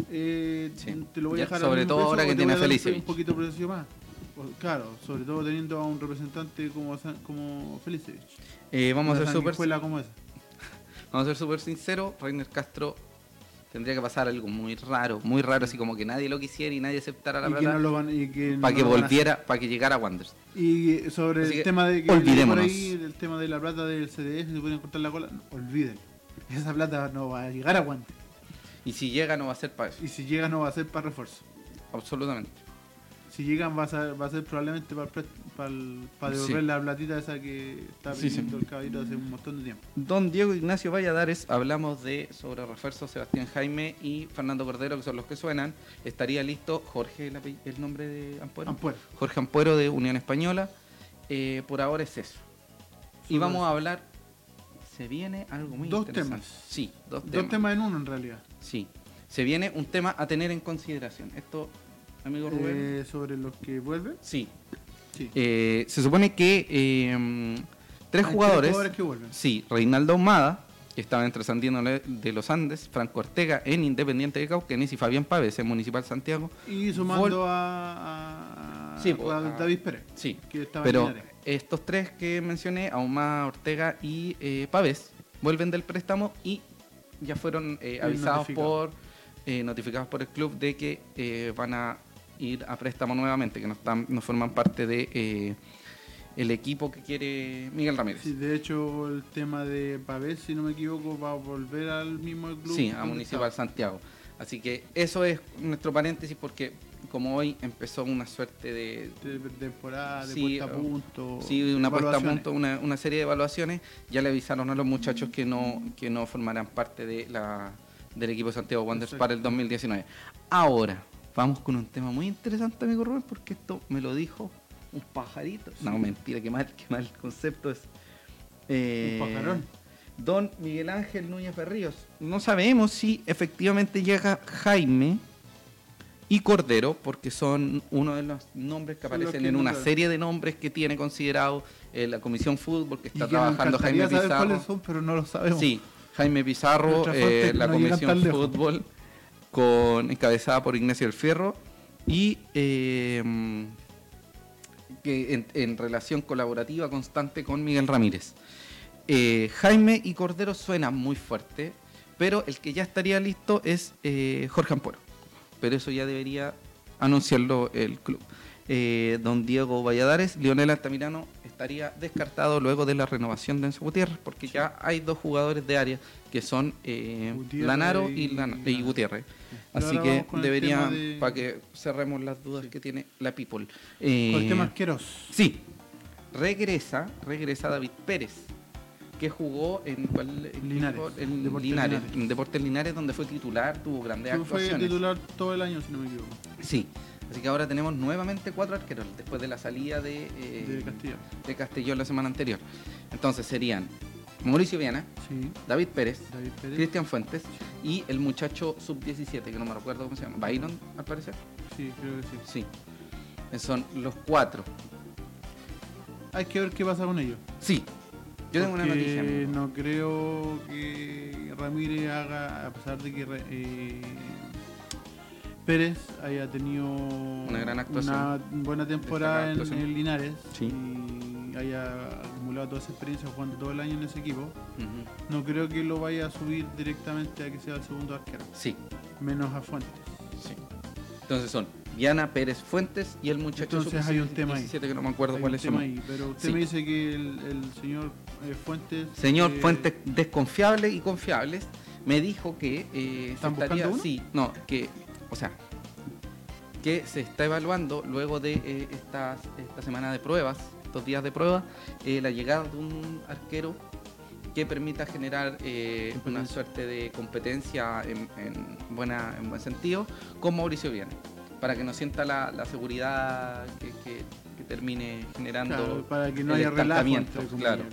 eh, Sí. te lo voy Ya, a dejar sobre al mismo todo precio ahora que tiene a un Felicevich. Un poquito de precio más. Claro, sobre todo teniendo a un representante como, como Felicevich. Eh, vamos, a ser sanguijuela como esa. [laughs] vamos a ser súper sinceros. Reiner Castro tendría que pasar algo muy raro, muy raro, así como que nadie lo quisiera y nadie aceptara la plata no no para que volviera, para que llegara a Wanderers. Y sobre Así el tema de que por olvidémonos. ahí, el tema de la plata del CDF, se pueden cortar la cola, no, olviden. Esa plata no va a llegar a Guante. Y si llega no va a ser para eso, Y si llega no va a ser para refuerzo. absolutamente. Si llegan va a ser, va a ser probablemente para, para, devolver Sí. la platita esa que está sí. pidiendo el caballero hace un montón de tiempo. Don Diego Ignacio Valladares, hablamos de sobre refuerzo Sebastián Jaime y Fernando Cordero, que son los que suenan. Estaría listo Jorge, el, nombre de Ampuero. Ampuero. Jorge Ampuero de Unión Española. Eh, por ahora es eso. Y vamos a hablar. Se viene algo muy Dos interesante. temas. Sí, dos, Dos temas. temas en uno en realidad. Sí. Se viene un tema a tener en consideración. Esto, amigo Rubén. Eh, sobre los que vuelven. Sí. Sí. Eh, se supone que eh, tres Hay jugadores. que vuelven. Sí, Reinaldo Ahumada, que estaba en Trasandino de los Andes, Franco Ortega en Independiente de Cauquenes y Fabián Pávez en Municipal Santiago. Y sumando a, a- Sí, a David Pérez. Sí, Que estaba en pero estos tres que mencioné, Ahumada, Ortega y eh, Pávez, vuelven del préstamo y ya fueron eh, avisados por eh, notificados por el club de que van a ir a préstamo nuevamente, que no están, no forman parte de eh, el equipo que quiere Miguel Ramírez. Sí, de hecho, el tema de Pavés, si no me equivoco, va a volver al mismo club. Sí, a Municipal estaba. Santiago. Así que eso es nuestro paréntesis porque como hoy empezó una suerte de... De temporada, de Sí, puesta a o- punto. Sí, una puesta a punto, una, una serie de evaluaciones. Ya le avisaron a los muchachos que no, que no formarán parte de la, del equipo de Santiago Wanderers para el 2019. Ahora, vamos con un tema muy interesante, amigo Rubén, porque esto me lo dijo un pajarito. No, mentira, qué mal, qué mal concepto es. Eh, Un pajarón. Don Miguel Ángel Núñez Berríos. No sabemos si efectivamente llega Jaime y Cordero, porque son uno de los nombres que Son aparecen que en una serie de nombres que tiene considerado eh, la Comisión Fútbol, que Y está que trabajando Jaime encantaría saber Pizarro. cuáles son, pero no lo sabemos. Sí, Jaime Pizarro, eh, la no Comisión. Fútbol, con, encabezada por Ignacio El Fierro, y eh, en, relación colaborativa constante con Miguel Ramírez. Eh, Jaime y Cordero suenan muy fuerte, pero el que ya estaría listo es eh, Jorge Ampuero. Pero eso ya debería anunciarlo el club. Eh, don Diego Valladares, Lionel Altamirano estaría descartado luego de la renovación de Enzo Gutiérrez, porque ya hay dos jugadores de área que son eh, Lanaro y. Gutiérrez. Así que con debería, tema de- para que cerremos las dudas que tiene la People. Con Eh, el tema asqueroso. Sí, regresa, regresa David Pérez, que jugó en, ¿cuál? Linares, en Deportes Linares, Linares. en Deportes Linares, donde fue titular, tuvo grandes Fue- Fue actuaciones. titular todo el año, si no me equivoco, Sí, así que ahora tenemos nuevamente cuatro arqueros, después de la salida de, eh, de Castilla. de Castellón la semana anterior. Entonces serían Mauricio Viana, Sí, David Pérez, David Pérez. Cristian Fuentes y el muchacho sub-17, que no me recuerdo cómo se llama, Byron, al parecer. Sí, creo que sí. Sí, son los cuatro. Hay que ver qué pasa con ellos. Sí, yo tengo una noticia. No creo que Ramírez haga, a pesar de que eh, Pérez haya tenido Una gran actuación. una buena temporada en, en Linares Sí. y haya acumulado toda esa experiencia jugando todo el año en ese equipo, no creo que lo vaya a subir directamente a que sea el segundo arquero, Sí, menos a Fuentes. sí. Entonces son Diana Pérez Fuentes y el muchacho Entonces hay un tema ahí. 17 que no me acuerdo Hay cuál un es su tema nombre. ahí, pero usted Sí. me dice que el, el señor eh, Fuentes. Señor eh, Fuentes desconfiables y confiables me dijo que eh, se ¿Están estaría, sí, no, que, o sea, que se está evaluando luego de eh, esta semana de pruebas, estos días de prueba, eh, la llegada de un arquero que permita generar eh, una suerte de competencia en, en buena, en buen sentido con Mauricio Viana, para que no sienta la, la seguridad que, que- que termine generando claro, para que no el haya relajo. estancamiento, entre comillas, claro.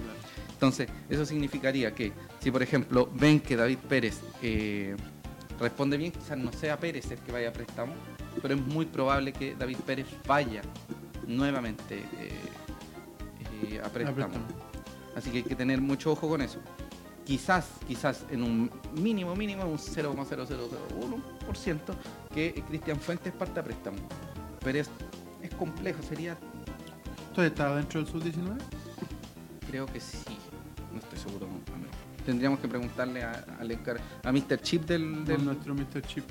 Entonces, eso significaría que si, por ejemplo, ven que David Pérez eh, responde bien, quizás no sea Pérez el que vaya a préstamo, pero es muy probable que David Pérez vaya nuevamente eh, eh, a préstamo. préstamo. Así que hay que tener mucho ojo con eso. Quizás, quizás en un mínimo, mínimo, un 0,0001% que Cristian Fuentes parte a préstamo. Pero es, es complejo, sería ¿Entonces estaba dentro del sub-19? Creo que sí. No estoy seguro. amigo. Tendríamos que preguntarle a, al encar- a Mr. Chip del... De del- nuestro Mr. Chip.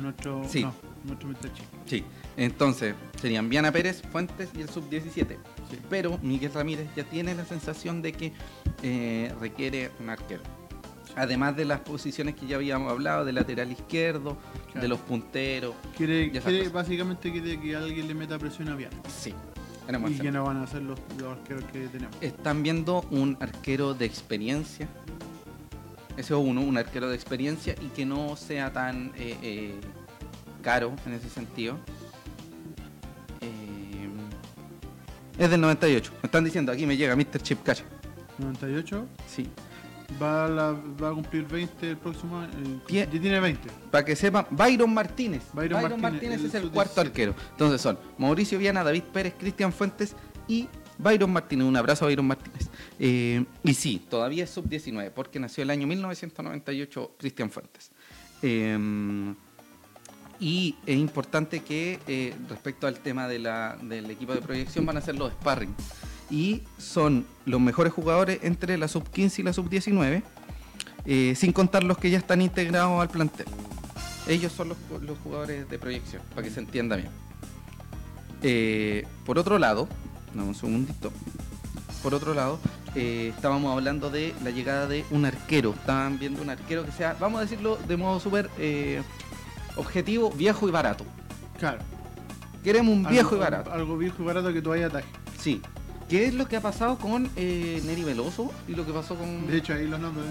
Nuestro, Sí. No, nuestro Mr. Chip. Sí. Entonces, serían Viana Pérez, Fuentes y el sub-17. Sí. Pero Miguel Ramírez ya tiene la sensación de que eh, requiere un arquero. Además de las posiciones que ya habíamos hablado, de lateral izquierdo, Claro. de los punteros. Quiere, básicamente quiere que alguien le meta presión a Viana. Sí. En buen Y que no van a ser los, los arqueros que tenemos. Están viendo un arquero de experiencia. Ese es uno, un arquero de experiencia y que no sea tan eh, eh, caro en ese sentido. Eh, es del 98. Me están diciendo, aquí me llega Mr. Chip Cacha. 98. Sí. Va a, la- va a cumplir 20 el próximo año. eh, ya tiene 20. Para que sepan, Byron Martínez. Byron Byron, Martínez, es el sub-17. cuarto arquero. Entonces son Mauricio Viana, David Pérez, Cristian Fuentes y Byron Martínez. Un abrazo a Byron Martínez. Eh, y sí, todavía es sub-19, porque nació el año 1998 Cristian Fuentes. Eh, y es importante que eh, respecto al tema de la- del equipo de proyección van a ser los sparring. Y son los mejores jugadores entre la sub-15 y la sub-19, eh, sin contar los que ya están integrados al plantel. Ellos son los, los jugadores de proyección, para que se entienda bien. Eh, por otro lado, dame un segundito. Por otro lado, eh, estábamos hablando de la llegada de un arquero. Estaban viendo un arquero que sea, vamos a decirlo de modo súper objetivo, viejo y barato. Claro. Queremos un viejo Algo- y barato. Algo viejo y barato que todavía ataje. Sí. ¿Qué es lo que ha pasado con eh, Neri Veloso? Y lo que pasó con. De hecho, ahí los nombres.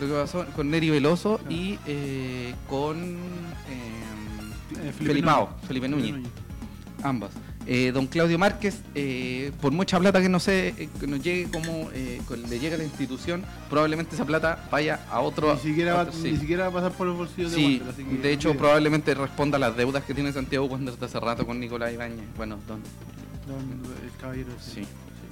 Lo que pasó con Neri Veloso Claro. y eh, con eh, eh, Felipao, Felipe Núñez, ambas. Eh, don Claudio Márquez, por mucha plata que no sé, eh, que nos llegue como le llegue a la institución, probablemente esa plata vaya a otro. Ni siquiera, va, a otro- sí. ni siquiera va a pasar por los bolsillos de Sí, Wander, así que de hecho probablemente responda a las deudas que tiene Santiago Wander hace rato con Nicolás Ibáñez. Bueno, don, Don- el caballero. sí.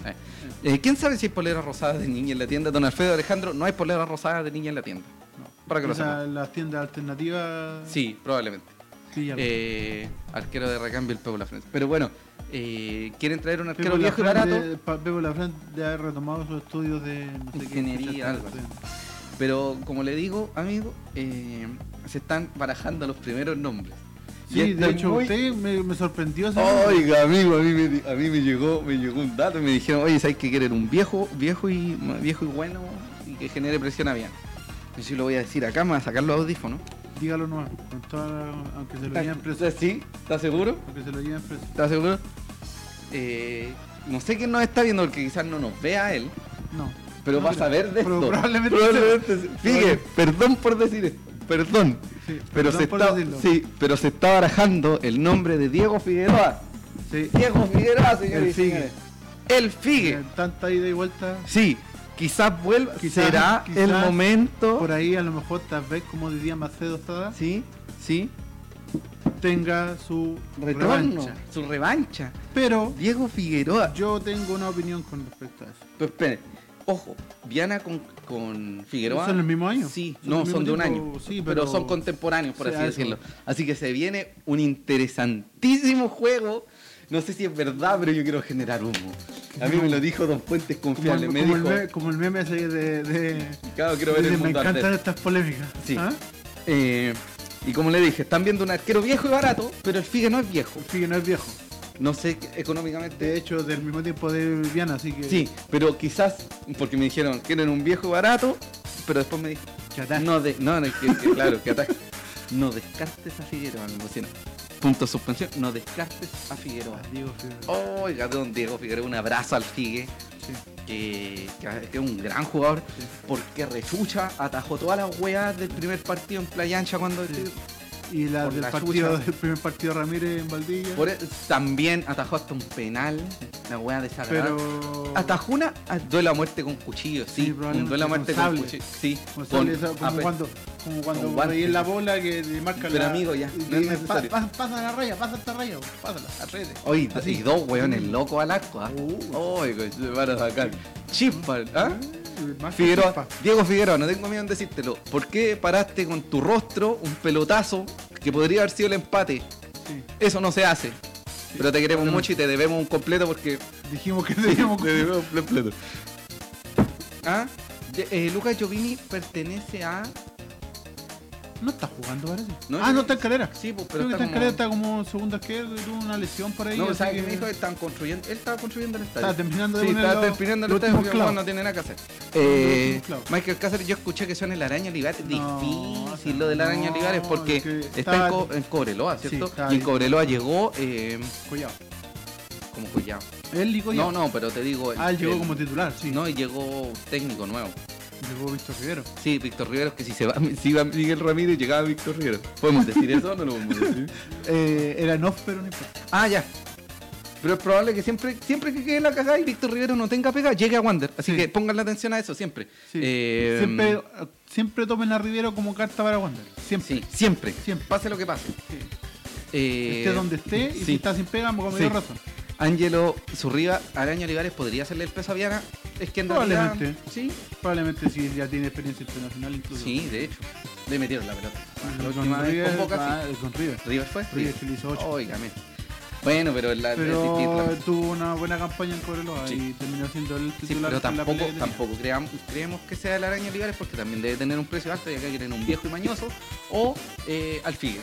Eh, eh, ¿Quién sabe si hay polera rosada de niña en la tienda? Don Alfredo Alejandro, no hay polera rosada de niña en la tienda. No. Para que lo sepan. las tiendas alternativas. Sí, probablemente. sí, Eh, arquero de recambio el Pepo Lafrance. Pero bueno, eh, quieren traer un arquero Pepo viejo y barato. de- Pepo Lafrance de haber retomado sus estudios de no sé qué Ingeniería, algo así. Pero como le digo, amigo, eh, se están barajando los primeros nombres. Sí, de hecho, muy- usted me, me sorprendió. Oiga, amigo, a mí, me, a mí me llegó me llegó un dato y me dijeron, oye, ¿sabes que quieren un viejo, viejo y viejo y bueno y que genere presión a bien? Y si lo voy a decir acá, me voy a sacar los audífonos. Dígalo nomás, con toda, aunque se lo lleven preso. ¿Sí? ¿Estás seguro? Aunque se lo lleven preso. ¿Estás seguro? Eh, no sé quién nos está viendo porque quizás no nos vea él, No. pero No, va a saber de esto. probablemente Probablemente sí. Fíjate, perdón por decir esto, perdón. Sí, Pero perdón se, está, sí, pero se está barajando el nombre de Diego Figueroa. Sí. Diego Figueroa, señores El Figue. El Figue. Tanta ida y vuelta. Sí, quizás vuelva. Quizás- será quizás el momento. Por ahí a lo mejor tal vez, como diría Macedo Sada, Sí, sí. tenga su Retorno. revancha. Su revancha. Pero Diego Figueroa. yo tengo una opinión con respecto a eso. Pero espere, ojo, Viana con, con Figueroa. ¿Son el mismo año? Sí, ¿Son no, son de un año. Sí, pero, pero- son contemporáneos, por Sí, así eso. decirlo. Así que se viene un interesantísimo juego. No sé si es verdad, pero yo quiero generar humo. A mí me lo dijo Don Fuentes Como, Confiable. el- me como dijo, el, meme, como el meme ese de... de claro, quiero ver de el me encantan arder". estas polémicas. Sí. ¿Ah? Eh, Y como le dije, están viendo un arquero viejo y barato, pero el Figue no es viejo. El Figue no es viejo. No sé económicamente. De hecho, del mismo tiempo de Viana, así que. Sí, pero quizás, porque me dijeron, quieren un viejo barato, pero después me dijeron, Que ataque. no, de, no, no, que, que claro, que ataque. No descartes a Figueroa, me pusieron. Punto de suspensión, no descartes a Figueroa. Diego Figueroa. Oiga, don Diego Figueroa, un abrazo al Figue, Sí. que, que- es un gran jugador, Sí. porque rechucha, atajó todas las weas del primer partido en Playa Ancha cuando... Sí. Y la Por del la partido, chucha. del primer partido de Ramírez en Valdivia. Por también atajó hasta un penal, la wea desagradable. pero. Atajó una ah, duelo a muerte con cuchillo, sí. Sí, un duelo a con muerte con, cuchillo. Sí, Como, con- esa- como ape- cuando, como cuando con guantes. veis la bola que marca Pero la. amigo, ya, y no te es dice, necesario. "Pa- pa- pasa la raya, pasa esta raya, pásala, atrete. Oye, Así. y dos weones locos al arco, ¿ah? Uh. Oye, se van a sacar. Chispa, ¿ah? Más Figueroa. Diego Figueroa, no tengo miedo en decírtelo. ¿Por qué paraste con tu rostro un pelotazo que podría haber sido el empate? Sí. Eso no se hace. Pero te queremos mucho y te debemos un completo porque Dijimos que te debemos [laughs] un completo. ¿Ah? Eh, Lucas Giovini pertenece a. No está jugando, parece. No, ah, no está en calera. Sí, pues, pero Creo que está en como- calera, está como segundo arquero, y tuvo una lesión por ahí. No, ¿sabes que qué me dijo? Estaban construyendo. Él estaba construyendo el estadio. Estaba terminando de Sí, estaba terminando el estadio porque no tiene nada que hacer. Eh. Michael Cáceres, yo escuché que son el Araña Olivares. No, Difícil lo del Araña Olivares porque es que está en, Co- en Cobreloa, ¿cierto? y en. Cobreloa llegó eh, Collado. como Collado. Él. No, no, pero te digo. Ah, él llegó como titular, sí. No, y llegó técnico nuevo. Llegó Víctor Rivero. Sí, Víctor Rivero, que si se va, [laughs] si iba Miguel Ramírez, llegaba Víctor Rivero. ¿Podemos decir eso o no lo podemos decir? [laughs] Eh, era off, pero no importa. Ah, ya. Pero es probable que siempre, siempre que quede la cagada y Víctor Rivero no tenga pega, llegue a Wander. Así Sí. que pongan la atención a eso siempre. Sí. Eh, siempre, siempre tomen a Rivero como carta para Wander. Siempre. Sí, siempre. Siempre. Pase lo que pase. Eh, Esté donde esté y si está sin pega, Sí. dio razón. Ángelo Zurriba, Araña Olivares podría hacerle el peso a Viana. Es que en realidad. Probablemente. Sí, Probablemente si ya tiene experiencia internacional incluso. sí, de hecho. Le metieron la pelota. Ah, La con última vez River, con Boca, ah, sí. con River. ¿River fue? River Sí. que le hizo 8. Óigame. Bueno, pero la, pero tuvo una buena campaña en Cobreloa Sí. y terminó siendo el Sí, titular pero en la tampoco, tampoco creamos, creemos que sea el araña Olivares porque también debe tener un precio alto y acá quieren un viejo y mañoso o eh, al Figue.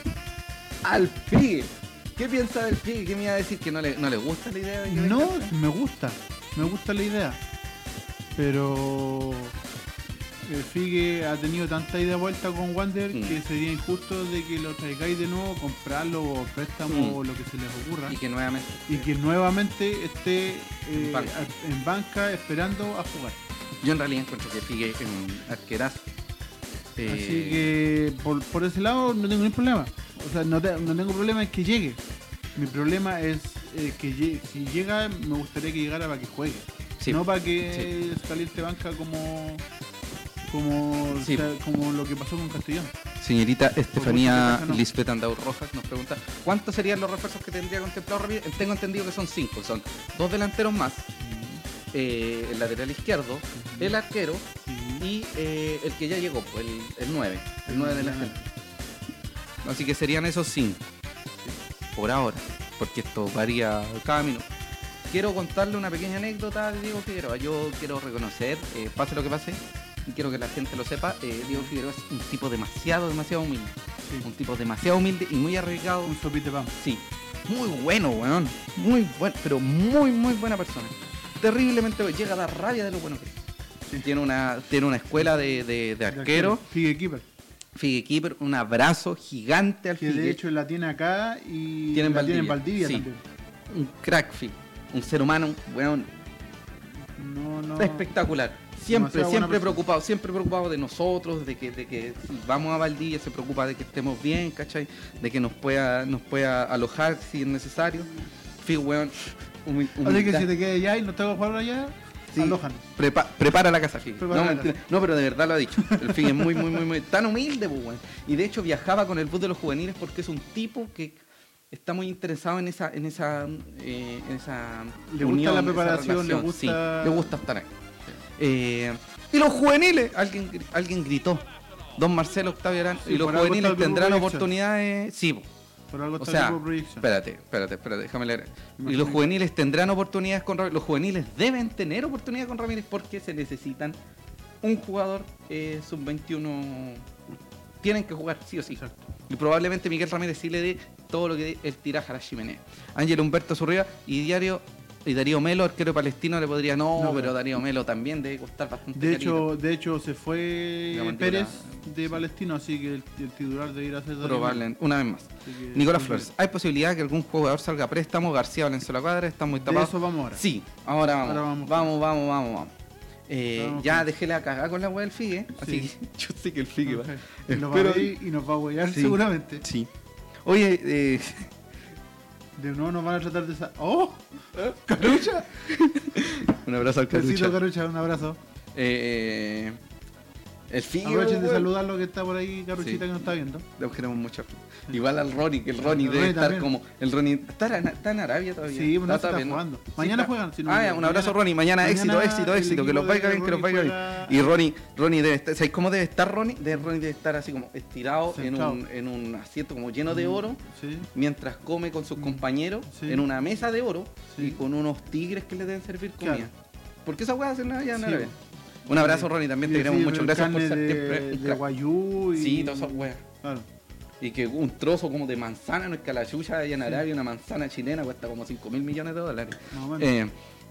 ¿Qué piensa del Figue? ¿Qué me iba a decir? ¿Que no le, no le gusta la idea de que No, me gusta. Me gusta la idea. Pero el Figue ha tenido tanta ida vuelta con Wander Mm. que sería injusto de que lo traigáis de nuevo, comprarlo o préstamo Mm. o lo que se les ocurra. Y que nuevamente. Y que nuevamente esté eh, En banca. a- en banca esperando a jugar. Yo en realidad encuentro que Figue es un arquerazo. Eh, Así que por, por ese lado no tengo ningún problema. O sea, no, te- no tengo problema en que llegue. Mi problema es eh, que si llega, me gustaría que llegara para que juegue. Sí. No para que caliente banca como como, Sí. o sea, como lo que pasó con Castellón. Señorita Estefanía gusto, Lisbeth Andau Rojas nos pregunta ¿Cuántos serían los refuerzos que tendría contemplado Ramírez? Tengo entendido que son cinco, son dos delanteros más, eh, el lateral izquierdo, el arquero Sí. Y eh, el que ya llegó, pues, el, el 9, el 9 de la gente. Así que serían esos cinco, por ahora, porque esto varía cada minuto. Quiero contarle una pequeña anécdota de Diego Figueroa. Yo quiero reconocer, eh, pase lo que pase, y quiero que la gente lo sepa, eh, Diego Figueroa es un tipo demasiado, demasiado humilde. Sí. Un tipo demasiado humilde y muy arriesgado. Un sopite pan. Sí, muy bueno, weón. Muy bueno, pero muy, muy buena persona. Terriblemente. Llega a dar rabia de lo bueno que es. Sí. Tiene una, tiene una escuela de, de- de arquero, Figue Keeper. Figue Keeper, un abrazo gigante al Que de Figue. hecho la tiene acá y Tiene en la tiene en Valdivia, Valdivia sí. también. Un crack Figue. Un ser humano, weón, No, no. espectacular. Siempre, siempre preocupado, siempre preocupado de nosotros, de que, de que vamos a Valdivia se preocupa de que estemos bien, ¿cachai? De que nos pueda, nos pueda alojar si es necesario. Figue, weón, humi- Así que humildad. si te quedas allá y no te hago jugar allá, Sí. alojan. Prepa- prepara la casa, No, mentira. pero de verdad lo ha dicho. El Figue es muy, muy, muy, muy tan humilde, pues. Y de hecho viajaba con el bus de los juveniles porque es un tipo que está muy interesado en esa, en esa, eh, en esa Le gusta la preparación, le gusta- Sí, le gusta estar ahí. Eh, y los juveniles, alguien, alguien gritó. Don Marcelo Octavio Arán. Y los juveniles tendrán oportunidades. Sí. Por algo O sea, el espérate, espérate, espérate, déjame leer. Y los juveniles tendrán oportunidades con Ramírez. Los juveniles deben tener oportunidades con Ramírez porque se necesitan un jugador eh, sub-21. Tienen que jugar, sí o sí. Exacto. Y probablemente Miguel Ramírez sí le dé todo lo que él tiraja a la chimenea. Ángel Humberto Zurriba y Diario y Darío Melo, arquero palestino, le podría, no, No, pero Darío Melo también debe costar bastante. De carito. hecho, de hecho se fue. Pérez de Palestino, así que el, el titular debe ir a ser Darío probablemente, una vez más. Nicolás Flores, ¿hay posibilidad que algún jugador salga a préstamo? García Valenzuela Cuadra, está muy De tapado. eso vamos ahora. Sí, ahora vamos. Ahora vamos, vamos. vamos, vamos, vamos. Eh, Vamos ya con- dejé la cagada con la wea del Figue, así Sí. que [laughs] yo sé que el Figue va. Ok. Y nos va a ver y nos va a huellar Sí. seguramente. Sí. Oye, eh, De nuevo nos van a tratar de... sa- ¡Oh! ¡Carucha! [laughs] un abrazo al Besito, Carucha. Carucha, un abrazo. Eh, eh, el Figue. Aprovechen de saludarlo que está por ahí, Caruchita, Sí. que nos está viendo. Queremos mucho. Igual al Ronnie, que el Ronnie debe estar también. como. El Ronnie. ¿Está, en- está en Arabia todavía? Sí, no, Está jugando. Mañana juegan, si no ah, un abrazo, Ronnie. Mañana, mañana éxito, éxito, éxito. Que los vaya bien, que los vaya bien. Y Ronnie, Ronnie debe estar. ¿Sabéis cómo debe estar Ronnie? De Ronnie debe estar así como estirado en un, en un asiento como lleno de oro. Sí. Mientras come con sus Mm. compañeros en una mesa de oro y con unos tigres que le deben servir comida. Porque esa weá hacen allá en Arabia. Un abrazo, Ronnie, también te queremos sí, mucho. Gracias por ser de, siempre de guayú y... Sí, todas esas weas. Claro. Y que un trozo como de manzana, no es que a la chucha allá en Arabia, una manzana chilena cuesta como 5 mil millones de dólares. Eh,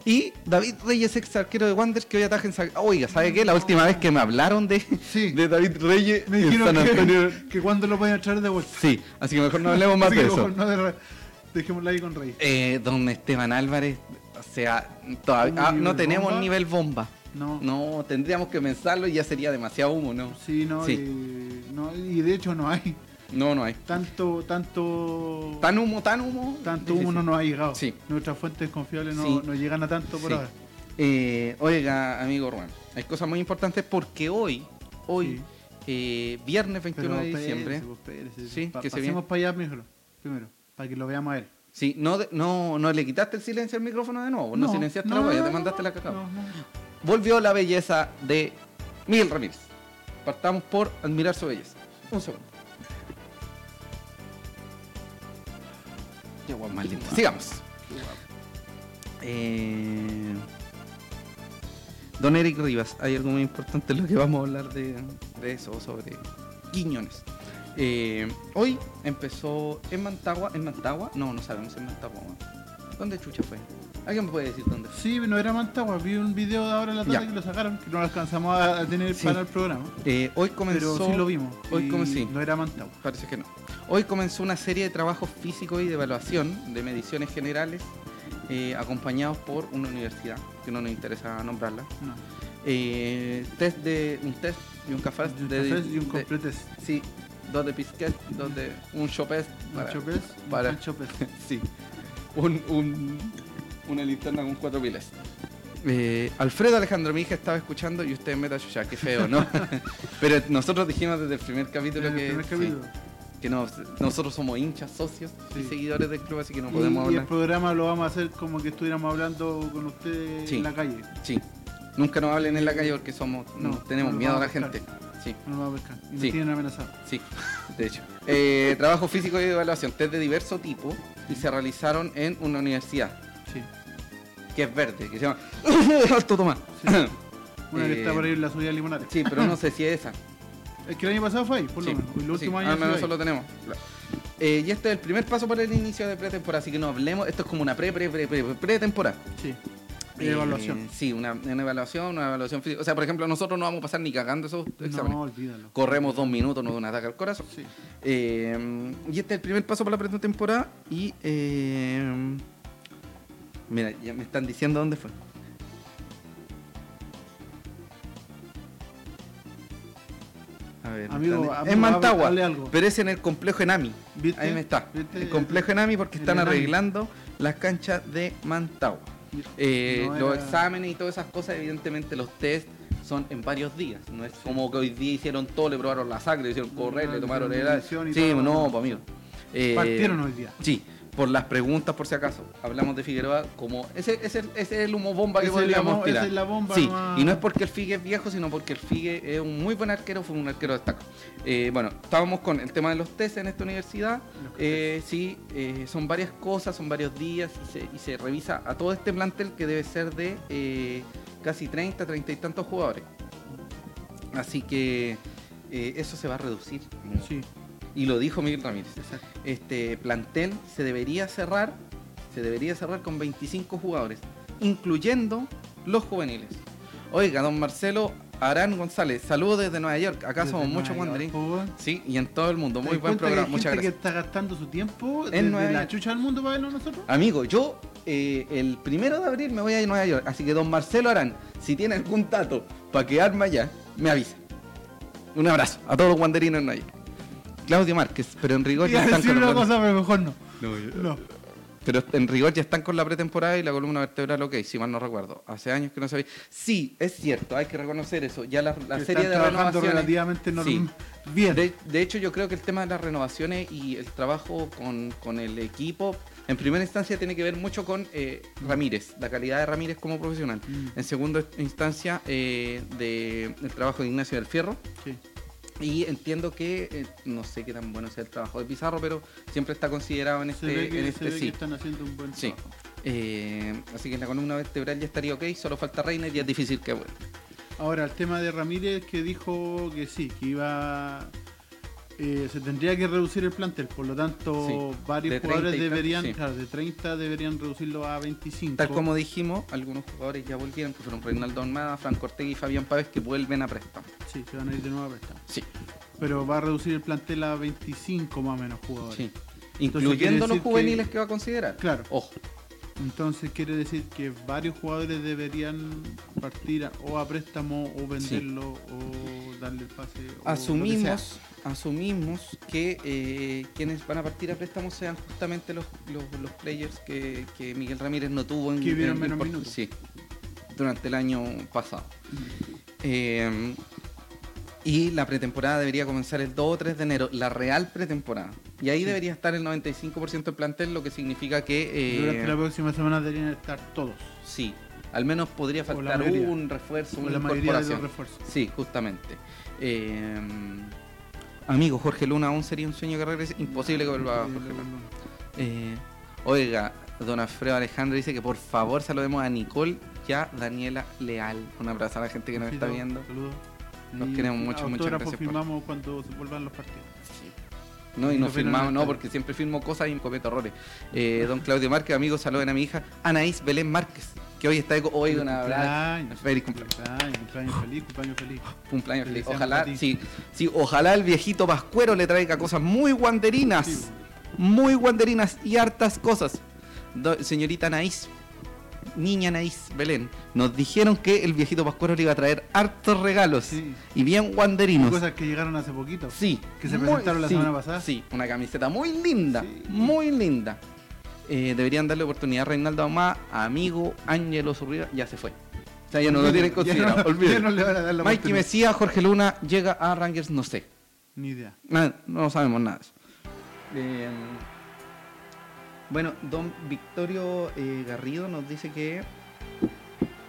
y David Reyes, ex arquero de Wanderers, que hoy ataja en San... Oiga, ¿sabe qué? La última vez que me hablaron de, Sí. [laughs] de David Reyes Me dijeron que, [laughs] que cuando lo podían traer de vuelta. Sí, así que mejor no hablemos más de eso. no de- ahí con Rey. Eh, don Esteban Álvarez, o sea, todavía ¿Un ah, no tenemos bomba? nivel bomba. No. No, tendríamos que pensarlo y ya sería demasiado humo, ¿no? Sí, no, Sí. Y, no, y de hecho no hay No, no hay. tanto, tanto, Tan humo, tan humo. tanto difícil. humo no nos ha llegado. Sí. Nuestras fuentes confiables no, Sí. no llegan a tanto por Sí. ahora. Eh, oiga, amigo Juan, hay cosas muy importantes porque hoy, hoy, eh, viernes 21 de diciembre. Sí, Pa- que se pasemos para allá mejor, primero, para que lo veamos a él. sí, no, no, no le quitaste el silencio al micrófono de nuevo, no, silenciaste la huella, te mandaste la cacao. Volvió la belleza de Miguel Ramírez. Partamos por admirar su belleza. Un segundo. Qué guapo más lindo. Sigamos. Eh, Don Eric Rivas, hay algo muy importante en lo que vamos a hablar de, de eso, sobre Quiñones. Eh, hoy empezó en Mantagua. ¿En Mantagua? No, no sabemos en Mantagua. ¿Dónde chucha fue? ¿Alguien me puede decir dónde? Sí, no era Mantagua, vi un video de ahora en la tarde Ya. que lo sacaron, que no lo alcanzamos a tener Sí. para el programa. Eh, hoy comenzó. Pero sí lo vimos. Hoy como sí. No era Mantagua. Parece que no. Hoy comenzó una serie de trabajos físicos y de evaluación de mediciones generales eh, acompañados por una universidad, que no nos interesa nombrarla. No. Eh, test de, un test y un café Y un de, café y un de- completes. Sí, dos de Pisquet, dos de un chopez. Un para- chopes, para- un chopes. [laughs] Sí, un, un- una linterna con cuatro pilas. Eh, Alfredo Alejandro, mi hija estaba escuchando y usted meta ya, qué feo, ¿no? [laughs] Pero nosotros dijimos desde el primer capítulo el que, primer sí, capítulo. que nos- nosotros somos hinchas, socios y seguidores del club, así que no Y- podemos y, el hablar. programa lo vamos a hacer como que estuviéramos hablando con ustedes Sí. en la calle. Sí, nunca nos hablen en la calle porque somos No, no, tenemos no miedo a la gente. Sí, No nos vamos a pescar. Y nos Sí. tienen amenazados. sí, de hecho. Eh, trabajo físico y de evaluación, test de diverso tipo y se realizaron en una universidad Sí. que es verde, que se llama [laughs] [laughs] Alto Tomás. [clears throat] Una que Eh, está por ahí en la subida de Limonares. Sí, pero no [laughs] sé si es esa. Es que el año pasado fue ahí, por lo Sí, menos. El último sí, año al menos eso lo tenemos. Eh, y este es el primer paso para el inicio de pretemporada, así que no hablemos. Esto es como una pre pre pre pre pretemporada. Sí. Eh, evaluación. Sí, una, una evaluación, una evaluación física. O sea, por ejemplo, nosotros no vamos a pasar ni cagando esos exámenes. No, olvídalo. Corremos dos minutos, nos da un ataque al corazón. Sí. Eh, y este es el primer paso para la pretemporada. Y. mira, ya me están diciendo dónde fue. A ver, Amigo, están- amigo, en Mantagua, algo. pero es en el complejo Enami. ¿Viste? Ahí me está. ¿Viste? El complejo Enami porque están Enami. arreglando las canchas de Mantagua. Eh, No Los exámenes y todas esas cosas, evidentemente los test son en varios días. No es como que hoy día hicieron todo, le probaron la sangre, le hicieron correr, No, le tomaron la y Sí, no, pues amigo. Eh, Partieron hoy día. Sí, por las preguntas, por si acaso. Hablamos de Figueroa como. Ese, ese, ese es el humo bomba que la podríamos tirar. esa es la bomba Sí, y no es porque el Figue es viejo, sino porque el Figue es un muy buen arquero, fue un arquero destacado. Eh, bueno, estábamos con el tema de los test en esta universidad. Eh, sí, eh, son varias cosas, son varios días y se, y se revisa a todo este plantel que debe ser de eh, casi 30, 30 y tantos jugadores. Así que eso se va a reducir. Sí. Y lo dijo Miguel Ramírez. Exacto. Este plantel se debería cerrar, se debería cerrar con 25 jugadores, incluyendo los juveniles. Oiga, don Marcelo Arán González, saludos desde Nueva York. Acá Desde somos muchos Wanderers. po, weón. Sí, y en todo el mundo. ¿Te Muy buen programa. Muchas gracias. que está gastando su tiempo En desde la chucha del mundo para verlo nosotros? Amigo, yo eh, el primero de abril me voy a ir a Nueva York, así que don Marcelo Arán, si tiene algún dato para quedarme allá, me avisa. Un abrazo a todos los wanderinos en Nueva York. Claudio Márquez, pero en rigor ya están decir con una la, cosa, pero mejor no. No. pero en rigor ya están con la pretemporada y la columna vertebral, ok, si mal no recuerdo. Hace años que no sabía. Sí, es cierto, hay que reconocer eso. Ya la, serie están de trabajando renovaciones. relativamente norm- Sí. bien. De, de hecho, yo creo que el tema de las renovaciones y el trabajo con, con el equipo, en primera instancia, tiene que ver mucho con eh, Ramírez, la calidad de Ramírez como profesional. Mm, En segunda instancia, eh, de, el trabajo de Ignacio del Fierro. sí. Y entiendo que, eh, no sé qué tan bueno sea el trabajo de Pizarro, pero siempre está considerado en Se este, ve, que, en se este ve sí. que están haciendo un buen Sí. trabajo. Eh, así que en la columna vertebral ya estaría ok, solo falta Reiner y es difícil que vuelva. Ahora, el tema de Ramírez que dijo que sí, que iba. Eh, se tendría que reducir el plantel, por lo tanto, Sí, varios de 30 jugadores y tanto, deberían, sí. claro, de 30 deberían reducirlo a 25. Tal como dijimos, algunos jugadores ya volvieron, que fueron Reinaldo Armada, Franco Ortega y Fabián Pávez, que vuelven a préstamo. Sí, se van a ir de nuevo a préstamo. Sí, Pero va a reducir el plantel a 25 más o menos jugadores. sí. Incluyendo los que- juveniles que... va a considerar. Claro. Ojo. Entonces quiere decir que varios jugadores deberían partir a- o a préstamo o venderlo o darle el pase. lo que. Asumimos, asumimos que eh, quienes van a partir a préstamo sean justamente los, los, los players que, que Miguel Ramírez no tuvo en, Que vieron en- menos minutos. Sí, durante el año pasado. Eh, y la pretemporada debería comenzar el 2 o 3 de enero, la real pretemporada. Y ahí Sí. debería estar el 95% del plantel, lo que significa que... eh, Durante la próxima semana deberían estar todos. Sí, al menos podría faltar mayoría. un refuerzo, una la mayoría de los incorporación. Sí, justamente. Eh, amigo, Jorge Luna aún sería un sueño que regrese. Imposible que vuelva Sí, Jorge Luna. Eh, oiga, don Alfredo Alejandro dice que por favor saludemos a Nicole y a Daniela Leal. Un abrazo a la gente que nos está viendo. Saludos. Nos Y queremos mucho, muchas gracias por- firmamos cuando se vuelvan los partidos. No, y No, firmamos, no porque siempre firmo cosas y cometo errores. Eh, don Claudio Márquez, amigos, saluden a mi hija Anaís Belén Márquez, que hoy está. Hoy un abrazo. Cumpleaños, Feliz cumpleaños. cumpleaños, cumpleaños feliz, cumpleaños feliz. [gasps] Cumpleaños feliz. Ojalá, sí, sí, ojalá el viejito Pascuero le traiga cosas muy guanderinas. Muy guanderinas y hartas cosas. Do- señorita Anaís, niña Anaís Belén, nos dijeron que el viejito Pascuero le iba a traer hartos regalos. Sí. Y bien guanderinos. Cosas que llegaron hace poquito. Sí. Que se muy- presentaron la sí, semana pasada. Sí, una camiseta muy linda. Sí. Muy linda. Eh, deberían darle oportunidad a Reinaldo Amá, amigo Ángelo Zurriba, ya se fue. O sea, ya no lo tienen considerado. no- olvídenlo. ya no le van a dar la Mikey oportunidad. Mesías, Jorge Luna, llega a Rangers, no sé. Ni idea. Nada, no sabemos nada. Eh, bueno, don Victorio eh, Garrido nos dice que.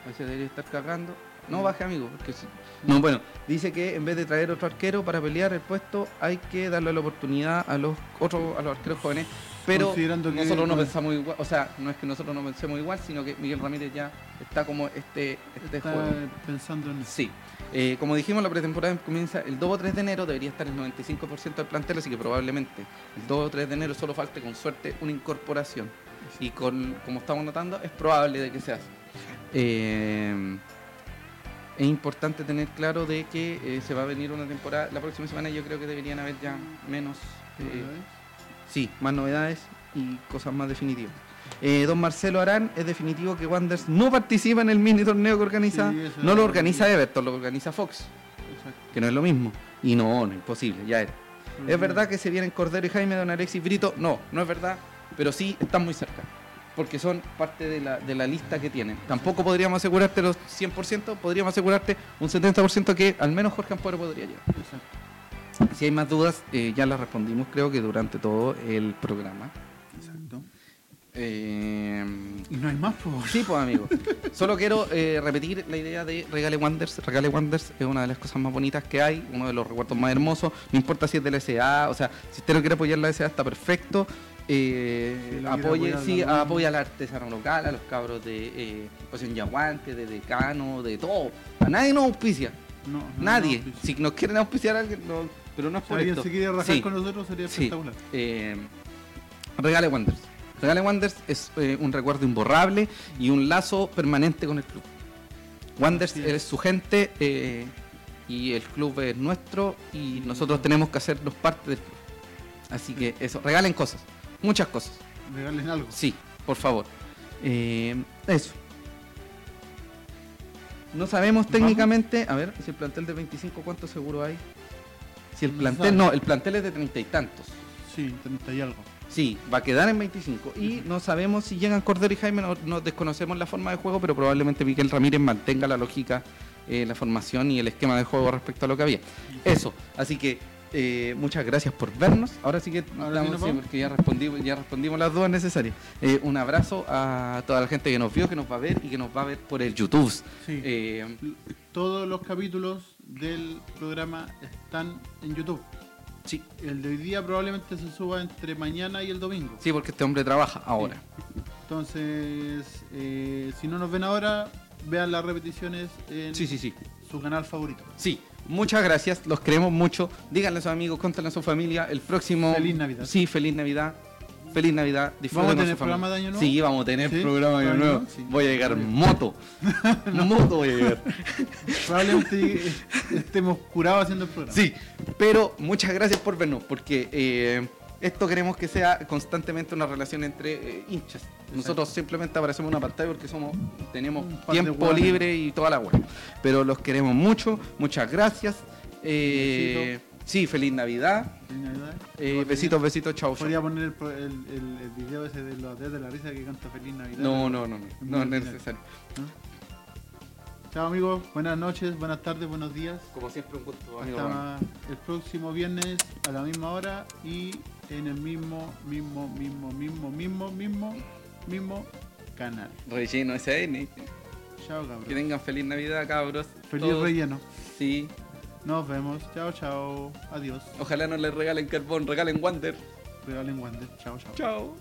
A veces debería estar cagando. No baje, amigo. Porque si- No, bueno, dice que en vez de traer otro arquero para pelear el puesto, hay que darle la oportunidad a los otros a los arqueros jóvenes. Pero Considerando que- nosotros no pensamos igual. O sea, no es que nosotros no pensemos igual, sino que Miguel Ramírez ya está como este, este Está juego. pensando en. Sí. Eh, como dijimos, la pretemporada comienza el 2 o 3 de enero, debería estar el 95% del plantel, así que probablemente el 2 o 3 de enero solo falte con suerte una incorporación. Y con, como estamos notando, es probable de que se haga. Eh, es importante tener claro de que eh, se va a venir una temporada, la próxima semana yo creo que deberían haber ya menos, eh, sí, más novedades y cosas más definitivas. Eh, don Marcelo Arán, es definitivo que Wanders no participa en el mini torneo que organiza, Sí, no lo organiza Everton, lo organiza Fox, Exacto. que no es lo mismo. Y no, no, imposible, ya era. ¿Es verdad que se vienen Cordero y Jaime, don Alexis Brito? No, no es verdad, pero sí están muy cerca. Porque son parte de la, de la lista que tienen. Tampoco podríamos asegurarte los 100%, podríamos asegurarte un 70% que al menos Jorge Ampuero podría llegar. Exacto. Si hay más dudas, eh, ya las respondimos creo que durante todo el programa. Eh, Y no hay más, por sí, pues amigo. Solo quiero eh, repetir la idea de Regale Wonders. Regale Wonders es una de las cosas más bonitas que hay, uno de los recuerdos más hermosos. No importa si es de la SA, o sea, si usted no quiere apoyar la SA está perfecto. Eh, Si apoye, sí, apoya al artesano local, a los cabros de eh, Poción Yaguante, de Decano, de todo. A nadie nos auspicia. No, no, Nadie. no, si nos quieren auspiciar a alguien, no- pero no es Si por alguien esto. se quiere rajar Sí, con nosotros sería espectacular. Eh, Regale Wonders. Regale Wonders es eh, un recuerdo imborrable y un lazo permanente con el club. Wonders Así es. su gente eh, y el club es nuestro y nosotros tenemos que hacernos parte del club. Así que eso, regalen cosas, muchas cosas. Regalen algo. Sí, por favor. Eh, eso. No sabemos técnicamente, a ver, si el plantel de 25, ¿cuánto seguro hay? Si el plantel, no, el plantel es de treinta y tantos. Sí, 30 y algo. Sí, va a quedar en 25. Y no sabemos si llegan Cordero y Jaime, no, no desconocemos la forma de juego, pero probablemente Miguel Ramírez mantenga la lógica, eh, la formación y el esquema de juego respecto a lo que había. Eso, así que eh, muchas gracias por vernos. Ahora sí que Ahora damos- sí porque ya respondimos, ya respondimos las dudas necesarias. Eh, un abrazo a toda la gente que nos vio, que nos va a ver y que nos va a ver por el YouTube. Sí. Eh, Todos los capítulos del programa están en YouTube. Sí, El de hoy día probablemente se suba entre mañana y el domingo. sí, porque este hombre trabaja ahora. Entonces, eh, si no nos ven ahora, vean las repeticiones en Sí, sí, sí. su canal favorito. Sí, muchas gracias, los queremos mucho. Díganle a sus amigos, cuéntenle a su familia. El próximo. Feliz Navidad. Sí, feliz Navidad. Feliz Navidad. Disfruten ¿Vamos a tener programa de Año Nuevo? Sí, vamos a tener Sí, programa de Año Nuevo. sí. Voy a llegar Muy bien. moto. [laughs] moto voy a llegar. [laughs] Probablemente estemos curados haciendo el programa. Sí, pero muchas gracias por vernos, porque eh, esto queremos que sea constantemente una relación entre eh, hinchas. Nosotros simplemente aparecemos en una pantalla porque somos tenemos tiempo libre y toda la web. Pero los queremos mucho, muchas gracias. Eh, sí, feliz Navidad. Feliz Navidad. Eh, besitos, besitos, chau. chau. Podría poner el, pro- el, el- el video ese de los días de la risa que canta Feliz Navidad. No, no, no, no, no es necesario. Chao amigos, buenas noches, buenas tardes, buenos días. Como siempre, un gusto, amigo. Hasta el próximo viernes a la misma hora y en el mismo, mismo, mismo, mismo, mismo, mismo, mismo canal. Relleno SN. Chao cabros. Que tengan feliz Navidad, cabros. Feliz Todos. relleno. Sí. Nos vemos. Chao, chao. Adiós. Ojalá no les regalen carbón, regalen Wander. Regalen Wander. Chao, chao. Chao.